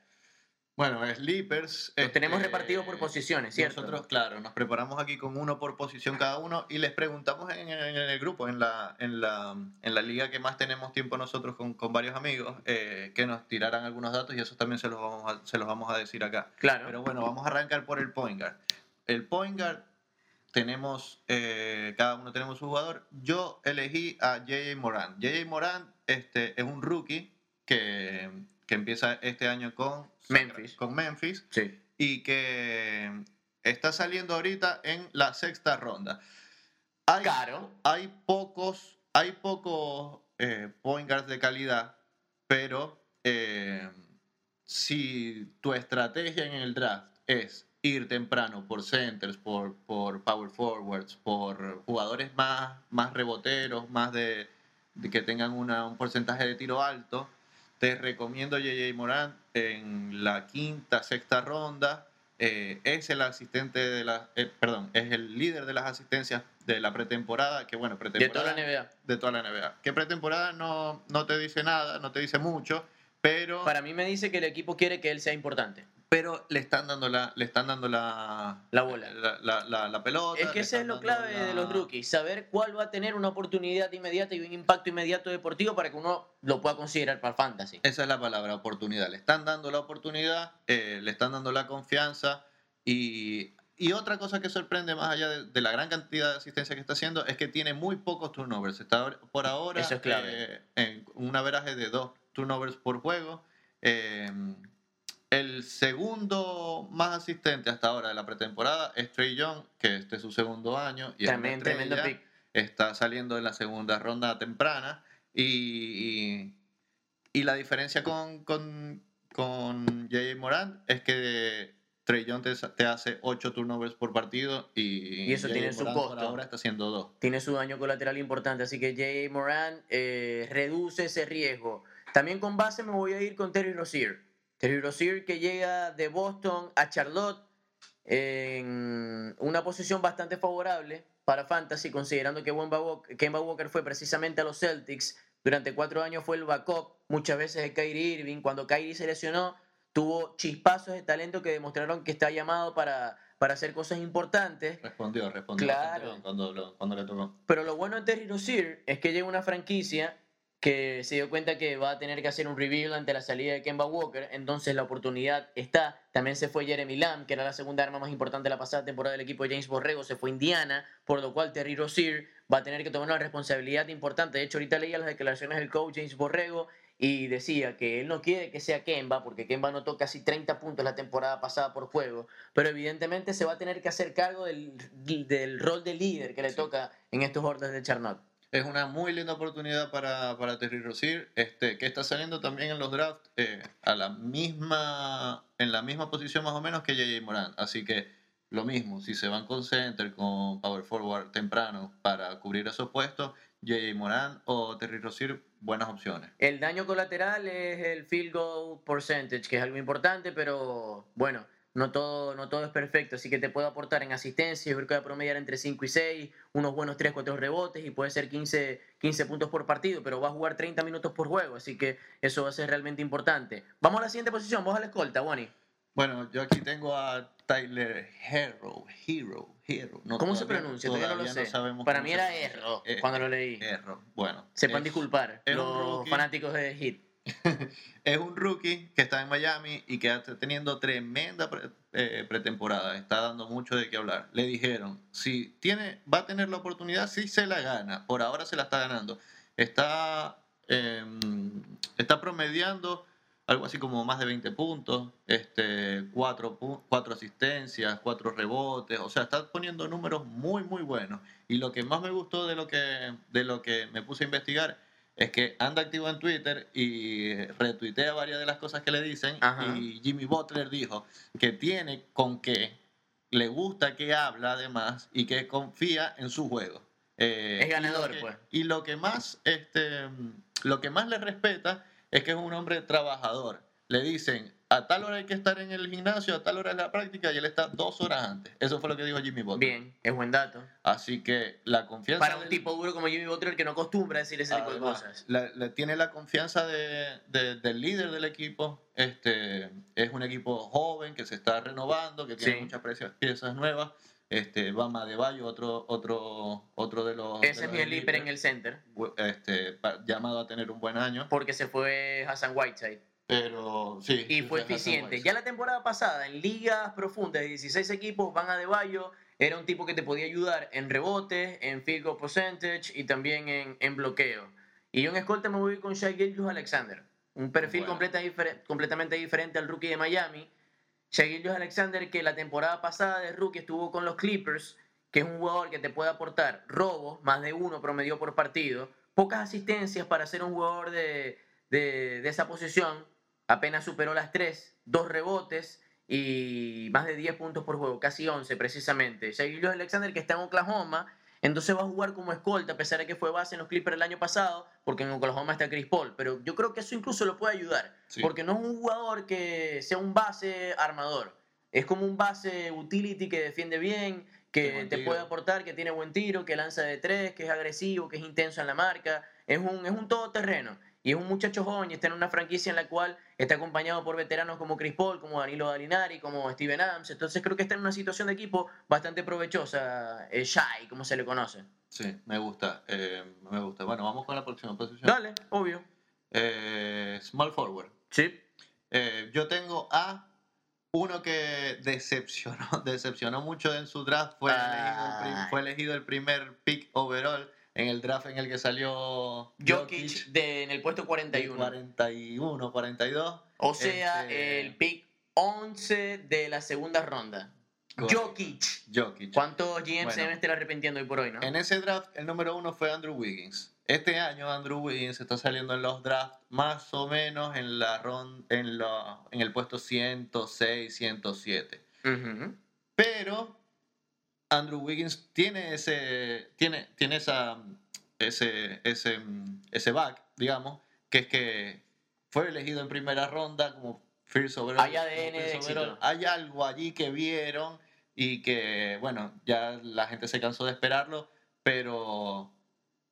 B: Bueno, Sleepers.
A: Los tenemos este, repartidos por posiciones, ¿cierto?
B: Nosotros, claro, nos preparamos aquí con uno por posición cada uno y les preguntamos en, el grupo, en la, en, la, en la liga que más tenemos tiempo nosotros con, con varios amigos, eh, que nos tiraran algunos datos y eso también se los, vamos a, se los vamos a decir acá.
A: Claro.
B: Pero bueno, vamos a arrancar por el point guard. El point guard tenemos, eh, cada uno tenemos su jugador. Yo elegí a JJ Moran. JJ Moran este, es un rookie que, que empieza este año con
A: Memphis.
B: Con Memphis
A: sí.
B: Y que está saliendo ahorita en la sexta ronda. Hay,
A: claro.
B: Hay pocos, hay pocos eh, point guards de calidad, pero eh, si tu estrategia en el draft es ir temprano por centers, por, por power forwards, por jugadores más, más reboteros, más de, que tengan una, un porcentaje de tiro alto, te recomiendo JJ Morán en la quinta, sexta ronda. Eh, es el asistente de la, eh, perdón, es el líder de las asistencias de la pretemporada, que bueno, pretemporada.
A: De toda la NBA.
B: De toda la NBA. Que pretemporada no, no te dice nada, no te dice mucho, pero...
A: Para mí me dice que el equipo quiere que él sea importante
B: pero le están dando la, le están dando la,
A: la bola,
B: la, la, pelota.
A: Es que ese es lo clave de los rookies, saber cuál va a tener una oportunidad inmediata y un impacto inmediato deportivo para que uno lo pueda considerar para el fantasy.
B: Esa es la palabra, oportunidad. Le están dando la oportunidad, eh, le están dando la confianza y, y otra cosa que sorprende más allá de, la gran cantidad de asistencia que está haciendo es que tiene muy pocos turnovers. Está por ahora
A: Eso es clave.
B: Eh, en un averaje de dos turnovers por juego Em, el segundo más asistente hasta ahora de la pretemporada es Trey Young, que este es su segundo año. Y También tremendo pick. Está saliendo en la segunda ronda temprana. Y, y, la diferencia con, con, con J.J. Morant es que Trey Young te, hace 8 turnovers por partido y,
A: eso tiene su costo.
B: ahora está haciendo 2.
A: Tiene su daño colateral importante, así que J.J. Morant eh, reduce ese riesgo. También con base me voy a ir con Terry Rozier. Terry Rozier que llega de Boston a Charlotte en una posición bastante favorable para Fantasy, considerando que Kemba Walker fue precisamente a los Celtics. Durante cuatro años fue el backup, muchas veces de Kyrie Irving. Cuando Kyrie se lesionó, tuvo chispazos de talento que demostraron que está llamado para, para hacer cosas importantes.
B: Respondió, respondió claro. cuando, cuando, le tocó.
A: Pero lo bueno de Terry Rozier es que llega una franquicia que se dio cuenta que va a tener que hacer un reveal ante la salida de Kemba Walker, entonces la oportunidad está. También se fue Jeremy Lamb, que era la segunda arma más importante de la pasada temporada del equipo de James Borrego, se fue Indiana, por lo cual Terry Rozier va a tener que tomar una responsabilidad importante. De hecho, ahorita leía las declaraciones del coach James Borrego y decía que él no quiere que sea Kemba, porque Kemba anotó casi 30 puntos la temporada pasada por juego, pero evidentemente se va a tener que hacer cargo del, del rol de líder que le toca en estos órdenes de Charlotte.
B: Es una muy linda oportunidad para, Terry Rozier, este, que está saliendo también en los drafts eh, a la misma, en la misma posición más o menos que JJ Moran. Así que lo mismo, si se van con center, con power forward temprano para cubrir esos puestos, JJ Moran o Terry Rozier, buenas opciones.
A: El daño colateral es el field goal percentage, que es algo importante, pero bueno, no todo, no todo es perfecto, así que te puedo aportar en asistencia, yo creo que va a promediar entre 5 y 6, unos buenos 3, 4 rebotes y puede ser 15, 15 puntos por partido, pero va a jugar 30 minutos por juego, así que eso va a ser realmente importante. Vamos a la siguiente posición, vos a la escolta, Wani.
B: Bueno, yo aquí tengo a Tyler Hero, Hero, Hero.
A: ¿Cómo se pronuncia? Todavía, no lo sé. Para mí era Erro eh, cuando lo leí.
B: Erro, bueno.
A: Sepan disculpar los fanáticos de Hit.
B: es un rookie que está en Miami y que está teniendo tremenda eh, pretemporada. Está dando mucho de qué hablar. Le dijeron, si tiene, va a tener la oportunidad, si se la gana. Por ahora se la está ganando. Está, em, está promediando algo así como más de 20 puntos, este, 4, cuatro asistencias, 4 rebotes. O sea, está poniendo números muy, muy buenos. Y lo que más me gustó de lo que, de lo que me puse a investigar es que anda activo en Twitter y retuitea varias de las cosas que le dicen. Y Jimmy Butler dijo que tiene con que le gusta que habla además y que confía en su juego.
A: Eh, es ganador, pues.
B: Y lo que más, este, lo que más le respeta es que es un hombre trabajador. Le dicen, a tal hora hay que estar en el gimnasio, a tal hora es la práctica y él está dos horas antes. Eso fue lo que dijo Jimmy Butler.
A: Bien, es buen dato.
B: Así que la confianza...
A: Para un tipo duro como Jimmy Butler que no acostumbra decir ese tipo de cosas.
B: Le tiene la confianza de, del líder del equipo. Este, es un equipo joven que se está renovando, que tiene muchas piezas nuevas. Este, Bama de Bayo, otro, otro, otro de los...
A: Ese es mi líder en el center.
B: Este, llamado a tener un buen año.
A: Porque se fue Hassan Whiteside.
B: Pero sí.
A: Y fue eficiente. Ya la temporada pasada, en ligas profundas de 16 equipos, Van a De Bayo era un tipo que te podía ayudar en rebote, en field goal percentage y también en, en bloqueo. Y yo en escolta me voy con Shai Gilgeous Alexander. Un perfil completamente diferente al rookie de Miami. Shai Gilgeous Alexander que la temporada pasada de rookie estuvo con los Clippers, que es un jugador que te puede aportar robos, más de uno promedio por partido, pocas asistencias para ser un jugador de, de, de esa posición, apenas superó las 3, dos rebotes y más de 10 puntos por juego, casi 11 precisamente. Shaquille Alexander que está en Oklahoma, entonces va a jugar como escolta, a pesar de que fue base en los Clippers el año pasado, porque en Oklahoma está Chris Paul. Pero yo creo que eso incluso lo puede ayudar, porque no es un jugador que sea un base armador. Es como un base utility que defiende bien, que te puede aportar, que tiene buen tiro, que lanza de tres, que es agresivo, que es intenso en la marca. Es un, es un todoterreno. Y es un muchacho joven y está en una franquicia en la cual está acompañado por veteranos como Chris Paul, como Danilo Dalinari, como Steven Adams. Entonces creo que está en una situación de equipo bastante provechosa, eh, shy, como se le conoce.
B: Sí, me gusta, eh, me gusta. Bueno, vamos con la próxima posición.
A: Dale, obvio.
B: Eh, small forward.
A: Sí.
B: yo tengo a uno que decepcionó, decepcionó mucho en su draft. Fue, elegido fue elegido el primer pick overall en el draft en el que salió
A: Jokic, de, en el puesto 41.
B: 41, 42.
A: O sea, este, el pick 11 de la segunda ronda. Jokic.
B: Jokic.
A: ¿Cuántos GM se deben estar arrepintiendo hoy por hoy, no?
B: En ese draft, el número uno fue Andrew Wiggins. Este año Andrew Wiggins está saliendo en los drafts más o menos en la en, la, en el puesto 106, 107. Pero Andrew Wiggins tiene ese tiene, tiene esa ese, ese, ese back, digamos, que es que fue elegido en primera ronda como first overall.
A: Hay ADN
B: Hay algo allí que vieron y que, bueno, ya la gente se cansó de esperarlo, pero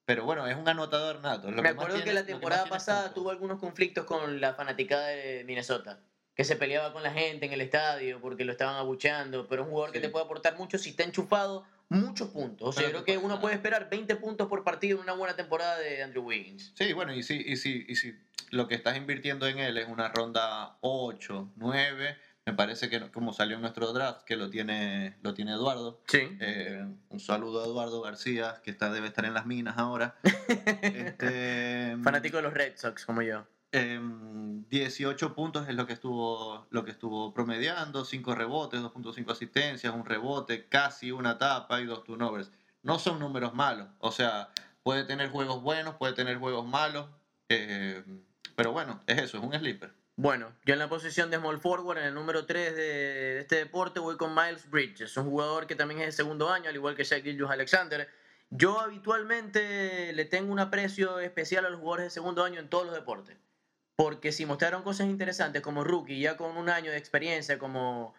B: pero bueno, es un anotador nato.
A: Me acuerdo que la temporada pasada tuvo algunos conflictos con la fanaticada de Minnesota, que se peleaba con la gente en el estadio porque lo estaban abucheando, pero es un jugador que te puede aportar mucho si está enchufado muchos puntos. O sea, creo que uno puede esperar 20 puntos por partido en una buena temporada de Andrew Wiggins.
B: Sí, bueno, y si, y si, y si lo que estás invirtiendo en él es una ronda 8, 9, me parece que como salió en nuestro draft, que lo tiene, lo tiene Eduardo.
A: Sí.
B: Eh, un saludo a Eduardo García, que está, debe estar en las minas ahora.
A: este, Fanático de los Red Sox, como yo.
B: 18 em, puntos es lo que estuvo, lo que estuvo promediando, 5 rebotes, 2.5 asistencias, un rebote, casi una tapa y dos turnovers. No son números malos, o sea, puede tener juegos buenos, puede tener juegos malos, em, pero bueno, es eso, es un sleeper.
A: Bueno, yo en la posición de small forward, en el número 3 de, este deporte, voy con Miles Bridges, un jugador que también es de segundo año, al igual que Shaq Gilgeous Alexander. Yo habitualmente le tengo un aprecio especial a los jugadores de segundo año en todos los deportes porque si mostraron cosas interesantes como rookie, ya con un año de experiencia como,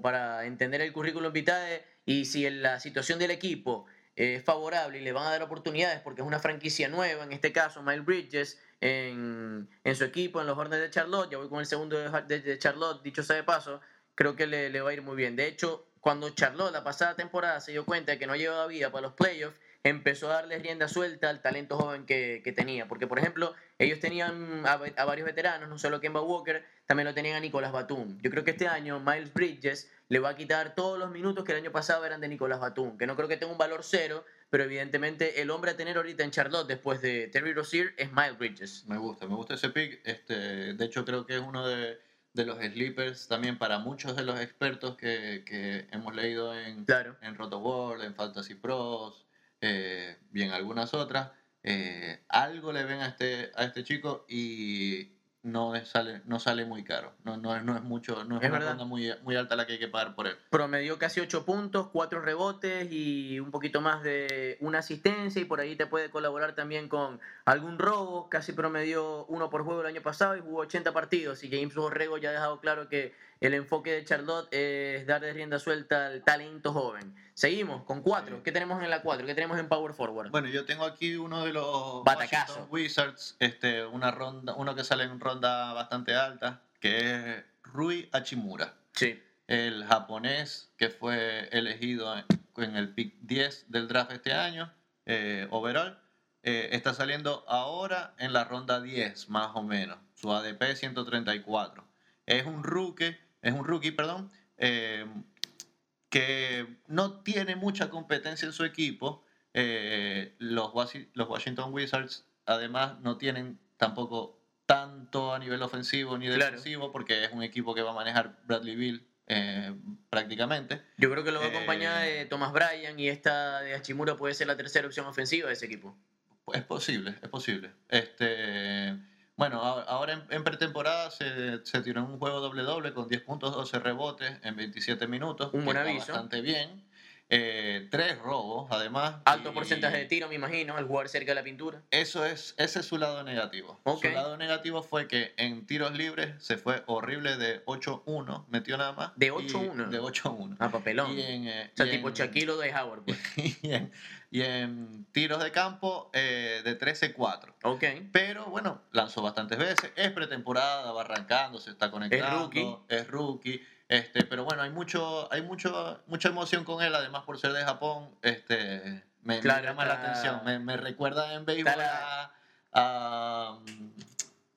A: para entender el currículum vitae, y si la situación del equipo es favorable y le van a dar oportunidades porque es una franquicia nueva, en este caso Miles Bridges, en, su equipo, en los Hornets de Charlotte, ya voy con el segundo de, Charlotte, dicho sea de paso, creo que le, le va a ir muy bien. De hecho, cuando Charlotte la pasada temporada se dio cuenta de que no llevaba vida para los playoffs, empezó a darle rienda suelta al talento joven que, tenía. Porque, por ejemplo, ellos tenían a, varios veteranos, no solo Kemba Walker, también lo tenían a Nicolás Batum. Yo creo que este año Miles Bridges le va a quitar todos los minutos que el año pasado eran de Nicolás Batum, que no creo que tenga un valor cero, pero evidentemente el hombre a tener ahorita en Charlotte después de Terry Rozier es Miles Bridges.
B: Me gusta, me gusta ese pick. Este, de hecho, creo que es uno de, los sleepers también para muchos de los expertos que, hemos leído en, en Roto World, en Fantasy Pros, eh, bien algunas otras, eh, algo le ven a este, a este chico y no sale, no sale muy caro. No, no, no es mucho, no es, una ronda muy, muy alta la que hay que pagar por él.
A: Promedió casi 8 puntos, 4 rebotes y un poquito más de una asistencia y por ahí te puede colaborar también con algún robo. Casi promedió uno por juego el año pasado y jugó 80 partidos y James Borrego ya ha dejado claro que el enfoque de Charlotte es dar de rienda suelta al talento joven. Seguimos con 4. ¿Qué tenemos en la 4? ¿Qué tenemos en Power Forward?
B: Bueno, yo tengo aquí uno de los Wizards, este, una ronda, uno que sale en ronda bastante alta, que es Rui Hachimura.
A: Sí.
B: El japonés que fue elegido en el pick 10 del draft este año, eh, overall, eh, está saliendo ahora en la ronda 10, más o menos. Su ADP 134. Es un rookie es un rookie, perdón, eh, que no tiene mucha competencia en su equipo. Eh, los, los Washington Wizards además no tienen tampoco tanto a nivel ofensivo ni defensivo porque es un equipo que va a manejar Bradley Bill eh, prácticamente.
A: Yo creo que lo va a acompañar de Thomas Bryan y esta de Hachimura puede ser la tercera opción ofensiva de ese equipo.
B: Es posible, es posible. Este, bueno, ahora en, pretemporada se, se, tiró un juego doble-doble con 10 puntos, 12 rebotes en 27 minutos.
A: Un buen aviso.
B: Bastante bien. Eh, tres robos, además.
A: Alto porcentaje de tiro, me imagino, al jugar cerca de la pintura.
B: Eso es, ese es su lado negativo. Su lado negativo fue que en tiros libres se fue horrible de 8-1, metió nada más.
A: ¿De 8-1?
B: De 8-1.
A: Ah, papelón. Y en, eh, o sea, tipo Shaquille de Howard. Pues.
B: y, en, tiros de campo eh, de 13-4.
A: Ok.
B: Pero bueno, lanzó bastantes veces. Es pretemporada, va arrancando, se está conectando.
A: Es rookie.
B: Es rookie este, pero bueno, hay mucho, hay mucho, mucha emoción con él, además por ser de Japón, este, me, llama la atención. Me, me, recuerda en béisbol a, a,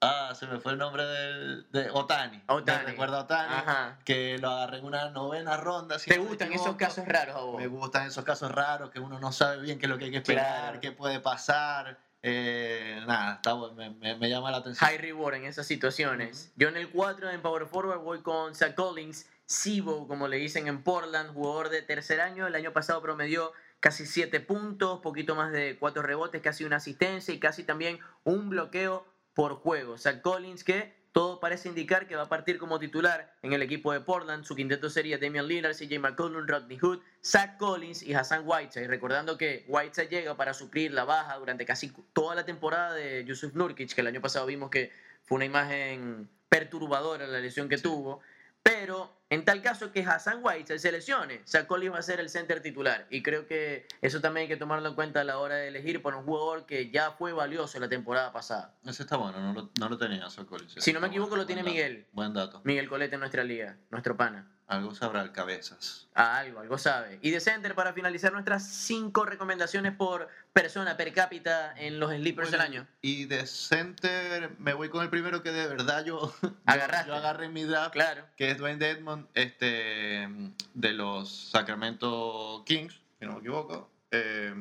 B: Ah, se me fue el nombre de, de Otani.
A: Otani.
B: Me recuerda a Otani. Que lo agarré en una novena ronda.
A: ¿Te gustan esos casos raros a vos?
B: Me gustan esos casos raros que uno no sabe bien qué es lo que hay que esperar, qué puede pasar. Eh, nada, está, me, me, llama la atención.
A: High reward en esas situaciones. Yo en el 4 en Power Forward voy con Zach Collins, Sibo, como le dicen en Portland, jugador de tercer año. El año pasado promedió casi 7 puntos, poquito más de 4 rebotes, casi una asistencia y casi también un bloqueo por juego. Zach Collins que todo parece indicar que va a partir como titular en el equipo de Portland. Su quinteto sería Damian Lillard, CJ McCollum, Rodney Hood, Zach Collins y Hassan Whiteside. Recordando que Whiteside llega para suplir la baja durante casi toda la temporada de Yusuf Nurkic, que el año pasado vimos que fue una imagen perturbadora la lesión que tuvo. Pero en tal caso que Hassan White se lesione, Collins va a ser el center titular. Y creo que eso también hay que tomarlo en cuenta a la hora de elegir por un jugador que ya fue valioso la temporada pasada.
B: Ese está bueno, no lo, no lo tenía Collins.
A: Si no me equivoco, lo tiene Miguel.
B: Buen dato.
A: Miguel Colete en nuestra liga, nuestro pana.
B: Algo sabrá el cabezas.
A: Ah, algo, algo sabe. Y de center, para finalizar nuestras cinco recomendaciones por persona per cápita en los sleepers del año.
B: Y de center me voy con el primero que de verdad yo, yo, agarré en mi draft,
A: claro.
B: que es Dwayne Dedmon, este, de los Sacramento Kings, si no me equivoco. Eh,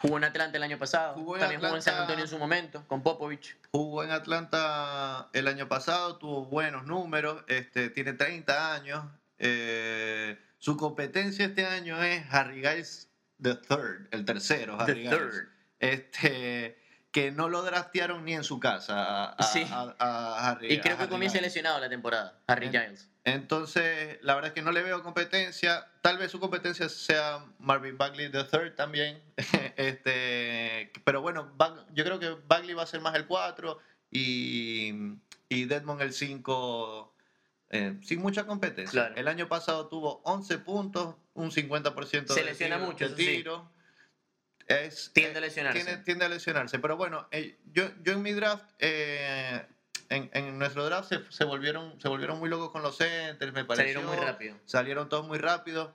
A: Jugó en Atlanta el año pasado. También jugó en San Antonio en su momento, con Popovich.
B: Jugó en Atlanta el año pasado, tuvo buenos números, este, tiene 30 años. Eh, su competencia este año es Harry Giles the third, el tercero, Harry the Third. Este, que no lo draftearon ni en su casa a,
A: sí.
B: Harry.
A: Y creo que comienza lesionado la temporada, Harry Giles.
B: Entonces, la verdad es que no le veo competencia. Tal vez su competencia sea Marvin Bagley III también. este, pero bueno, yo creo que Bagley va a ser más el 4 y, y Deadmond el 5 eh, sin mucha competencia. El año pasado tuvo 11 puntos, un 50%
A: Se lesiona mucho,
B: de tiro.
A: Es, tiende a lesionarse.
B: Tiende, tiende, a lesionarse. Pero bueno, eh, yo, yo en mi draft eh, en, en, nuestro draft se, se, volvieron, se volvieron muy locos con los centers, me pareció.
A: Salieron muy rápido.
B: Salieron todos muy rápido.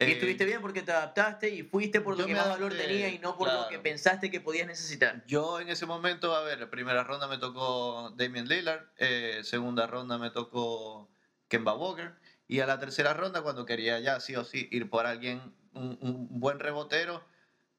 A: Y eh, estuviste bien porque te adaptaste y fuiste por lo que más valor tenía y no por lo que pensaste que podías necesitar.
B: Yo en ese momento, a ver, primera ronda me tocó Damian Lillard, eh, segunda ronda me tocó Kemba Walker y a la tercera ronda cuando quería ya sí o sí ir por alguien, un, un buen rebotero,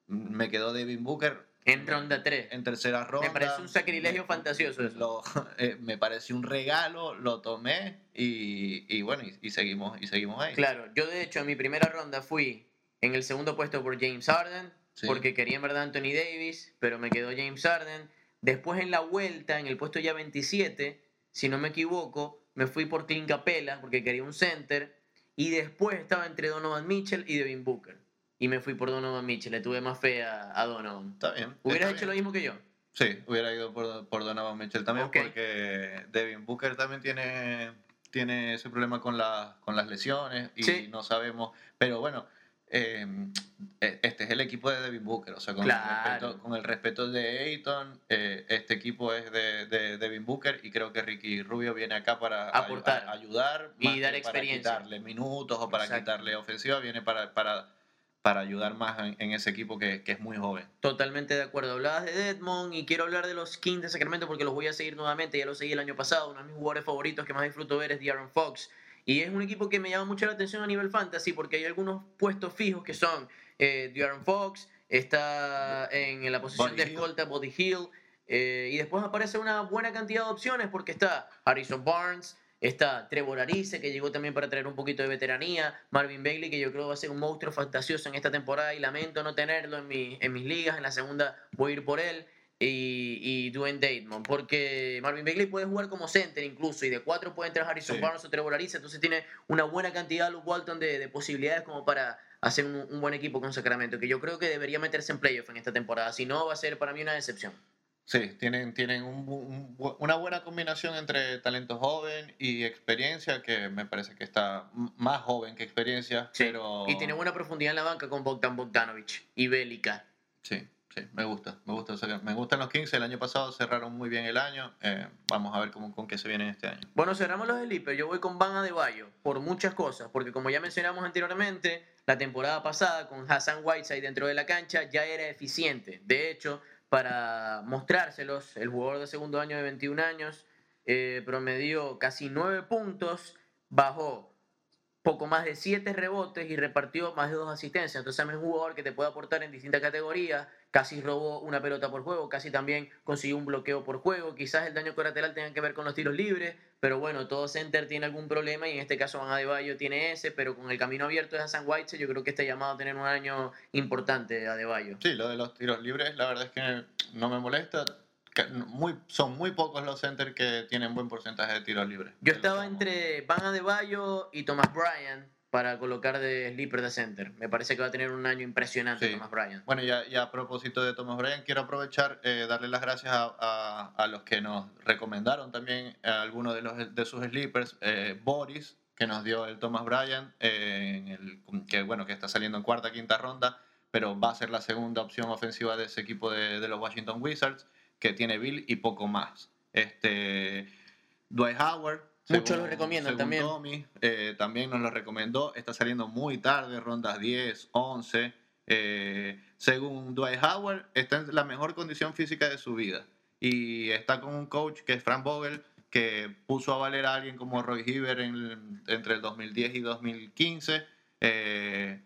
B: me quedó Devin Booker
A: en ronda 3.
B: En tercera ronda.
A: Me parece un sacrilegio fantasioso eso.
B: Eh, me pareció un regalo, lo tomé y, y bueno, y, seguimos, y seguimos ahí.
A: Claro, yo de hecho en mi primera ronda fui en el segundo puesto por James Harden, porque quería en verdad Anthony Davis, pero me quedó James Harden. Después en la vuelta, en el puesto ya 27, si no me equivoco, me fui por Clint Capella, porque quería un center. Y después estaba entre Donovan Mitchell y Devin Booker y me fui por Donovan Mitchell. Le tuve más fe a, Donovan.
B: Está bien.
A: ¿Hubieras hecho lo mismo que yo?
B: Sí, hubiera ido por, por Donovan Mitchell también porque Devin Booker también tiene, tiene ese problema con, la, con las lesiones y no sabemos. Pero bueno, em, e, este es el equipo de Devin Booker. O sea, con, el, respeto, con el respeto de Ayton, eh, este equipo es de, de, Devin Booker y creo que Ricky Rubio viene acá para
A: Aportar.
B: ayudar
A: y dar experiencia.
B: Para quitarle minutos o para quitarle ofensiva, viene para, para para ayudar más en, ese equipo que, es muy joven.
A: Totalmente de acuerdo. Hablabas de Deadmond y quiero hablar de los Kings de Sacramento porque los voy a seguir nuevamente. Ya los seguí el año pasado. Uno de mis jugadores favoritos que más disfruto ver es De'Aaron Fox. Y es un equipo que me llama mucho la atención a nivel fantasy porque hay algunos puestos fijos que son eh, De'Aaron Fox, está en, la posición de escolta Body Hill. Eh, y después aparece una buena cantidad de opciones porque está Harrison Barnes, Está Trevor Arice, que llegó también para traer un poquito de veteranía. Marvin Bailey, que yo creo va a ser un monstruo fantasioso en esta temporada y lamento no tenerlo en, mi, en mis ligas. En la segunda voy a ir por él. Y, y Dwayne Datemon, porque Marvin Bailey puede jugar como center incluso, y de cuatro puede entrar Harrison Barnes o Trevor Arice, entonces tiene una buena cantidad Luke Walton de, de posibilidades como para hacer un, un, buen equipo con Sacramento, que yo creo que debería meterse en playoff en esta temporada, si no va a ser para mí una decepción.
B: Sí, tienen, tienen un, una buena combinación entre talento joven y experiencia, que me parece que está más joven que experiencia. pero...
A: Y tiene buena profundidad en la banca con Bogdan Bogdanovich y Bélica.
B: Sí, sí, me gusta. Me, gusta me gustan los Kings. El año pasado cerraron muy bien el año. Eh, vamos a ver cómo, con qué se viene este año.
A: Bueno, cerramos los Sleepers. Yo voy con Van Adebayo por muchas cosas. Porque como ya mencionamos anteriormente, la temporada pasada con Hassan Whiteside dentro de la cancha ya era eficiente. De hecho para mostrárselos. El jugador de segundo año de 21 años eh, promedió casi 9 puntos, bajó poco más de 7 rebotes y repartió más de 2 asistencias. Entonces es un jugador que te puede aportar en distintas categorías. Casi robó una pelota por juego, casi también consiguió un bloqueo por juego. Quizás el daño colateral tenga que ver con los tiros libres, pero bueno, todo center tiene algún problema y en este caso Van Adebayo tiene ese, pero con el camino abierto de Hassan White yo creo que está llamado a tener un año importante Adebayo.
B: Sí, lo de los tiros libres la verdad es que no me molesta muy, son muy pocos los centers que tienen buen porcentaje de tiros libres.
A: Yo estaba entre Van Adebayo y Thomas Bryan para colocar de sleeper de center. Me parece que va a tener un año impresionante Thomas Bryan.
B: Bueno, y a, propósito de Thomas Bryan, quiero aprovechar, eh, darle las gracias a, a, los que nos recomendaron también algunos de, los, de sus sleepers. Eh, Boris, que nos dio el Thomas Bryan, eh, en el, que, bueno, que está saliendo en cuarta, quinta ronda, pero va a ser la segunda opción ofensiva de ese equipo de, de los Washington Wizards que tiene Bill y poco más. Este, Dwight Howard.
A: Muchos lo recomiendan también.
B: Tommy, eh, también nos lo recomendó. Está saliendo muy tarde, rondas 10, 11. Eh, según Dwight Howard, está en la mejor condición física de su vida. Y está con un coach que es Frank Vogel, que puso a valer a alguien como Roy Hiver entre el 2010 y 2015. Eh,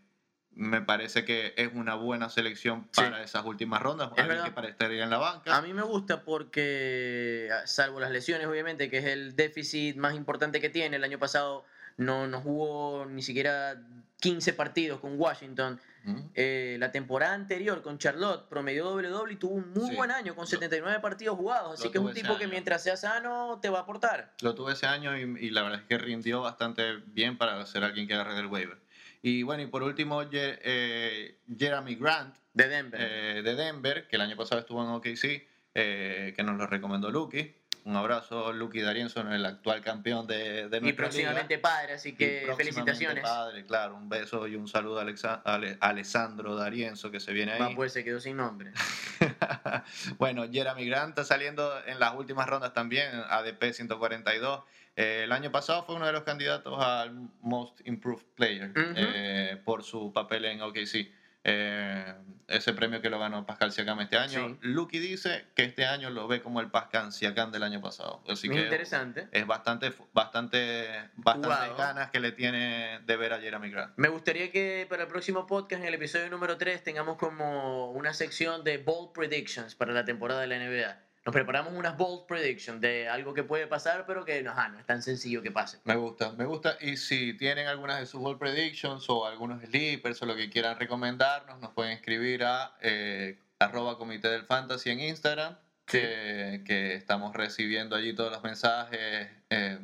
B: me parece que es una buena selección para esas últimas rondas, para estar en la banca.
A: A mí me gusta porque, salvo las lesiones, obviamente, que es el déficit más importante que tiene, el año pasado no, no jugó ni siquiera 15 partidos con Washington. Eh, la temporada anterior con Charlotte promedió doble doble y tuvo un muy buen año con 79 partidos jugados. Así que es un tipo que mientras sea sano te va a aportar.
B: Lo tuve ese año y, y, la verdad es que rindió bastante bien para ser alguien que agarre del waiver. Y bueno, y por último, eh, Jeremy Grant.
A: De Denver.
B: Eh, de Denver, que el año pasado estuvo en OKC, eh, que nos lo recomendó Lucky. Un abrazo, Lucky Darienzo, el actual campeón de, de
A: Y próximamente padre, así que felicitaciones.
B: padre, claro. Un beso y un saludo a, Alessandro Darienzo, que se viene ahí.
A: pues se quedó sin nombre.
B: bueno, Jeremy Grant está saliendo en las últimas rondas también, ADP 142. Eh, el año pasado fue uno de los candidatos al Most Improved Player eh, por su papel en OKC. Eh, ese premio que lo ganó Pascal Siakam este año. Lucky dice que este año lo ve como el Pascal Siakam del año pasado. Así que
A: interesante.
B: Es bastante, bastante, bastante ganas que le tiene de ver a Jeremy Grant.
A: Me gustaría que para el próximo podcast, en el episodio número 3, tengamos como una sección de bold predictions para la temporada de la NBA nos preparamos unas bold predictions de algo que puede pasar, pero que no, no es tan sencillo que pase.
B: Me gusta, me gusta. Y si tienen algunas de sus bold predictions o algunos sleepers o lo que quieran recomendarnos, nos pueden escribir a eh, arroba comité del fantasy en Instagram, que, que, estamos recibiendo allí todos los mensajes. Eh,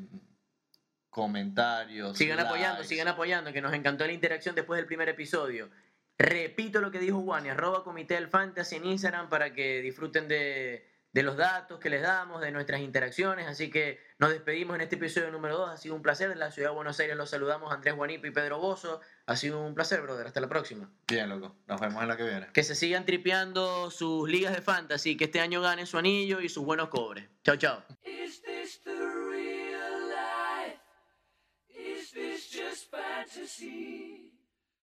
B: comentarios.
A: Sigan apoyando, sigan apoyando, que nos encantó la interacción después del primer episodio. Repito lo que dijo Juan, arroba comité del fantasy en Instagram para que disfruten de, de los datos que les damos, de nuestras interacciones. Así que nos despedimos en este episodio número 2. Ha sido un placer. En la ciudad de Buenos Aires los saludamos Andrés Guanipo y Pedro Bozo. Ha sido un placer, brother. Hasta la próxima.
B: Bien, loco. Nos vemos en la que viene.
A: Que se sigan tripeando sus ligas de fantasy. Que este año ganen su anillo y sus buenos cobres. Chao, chao. Is this just fantasy?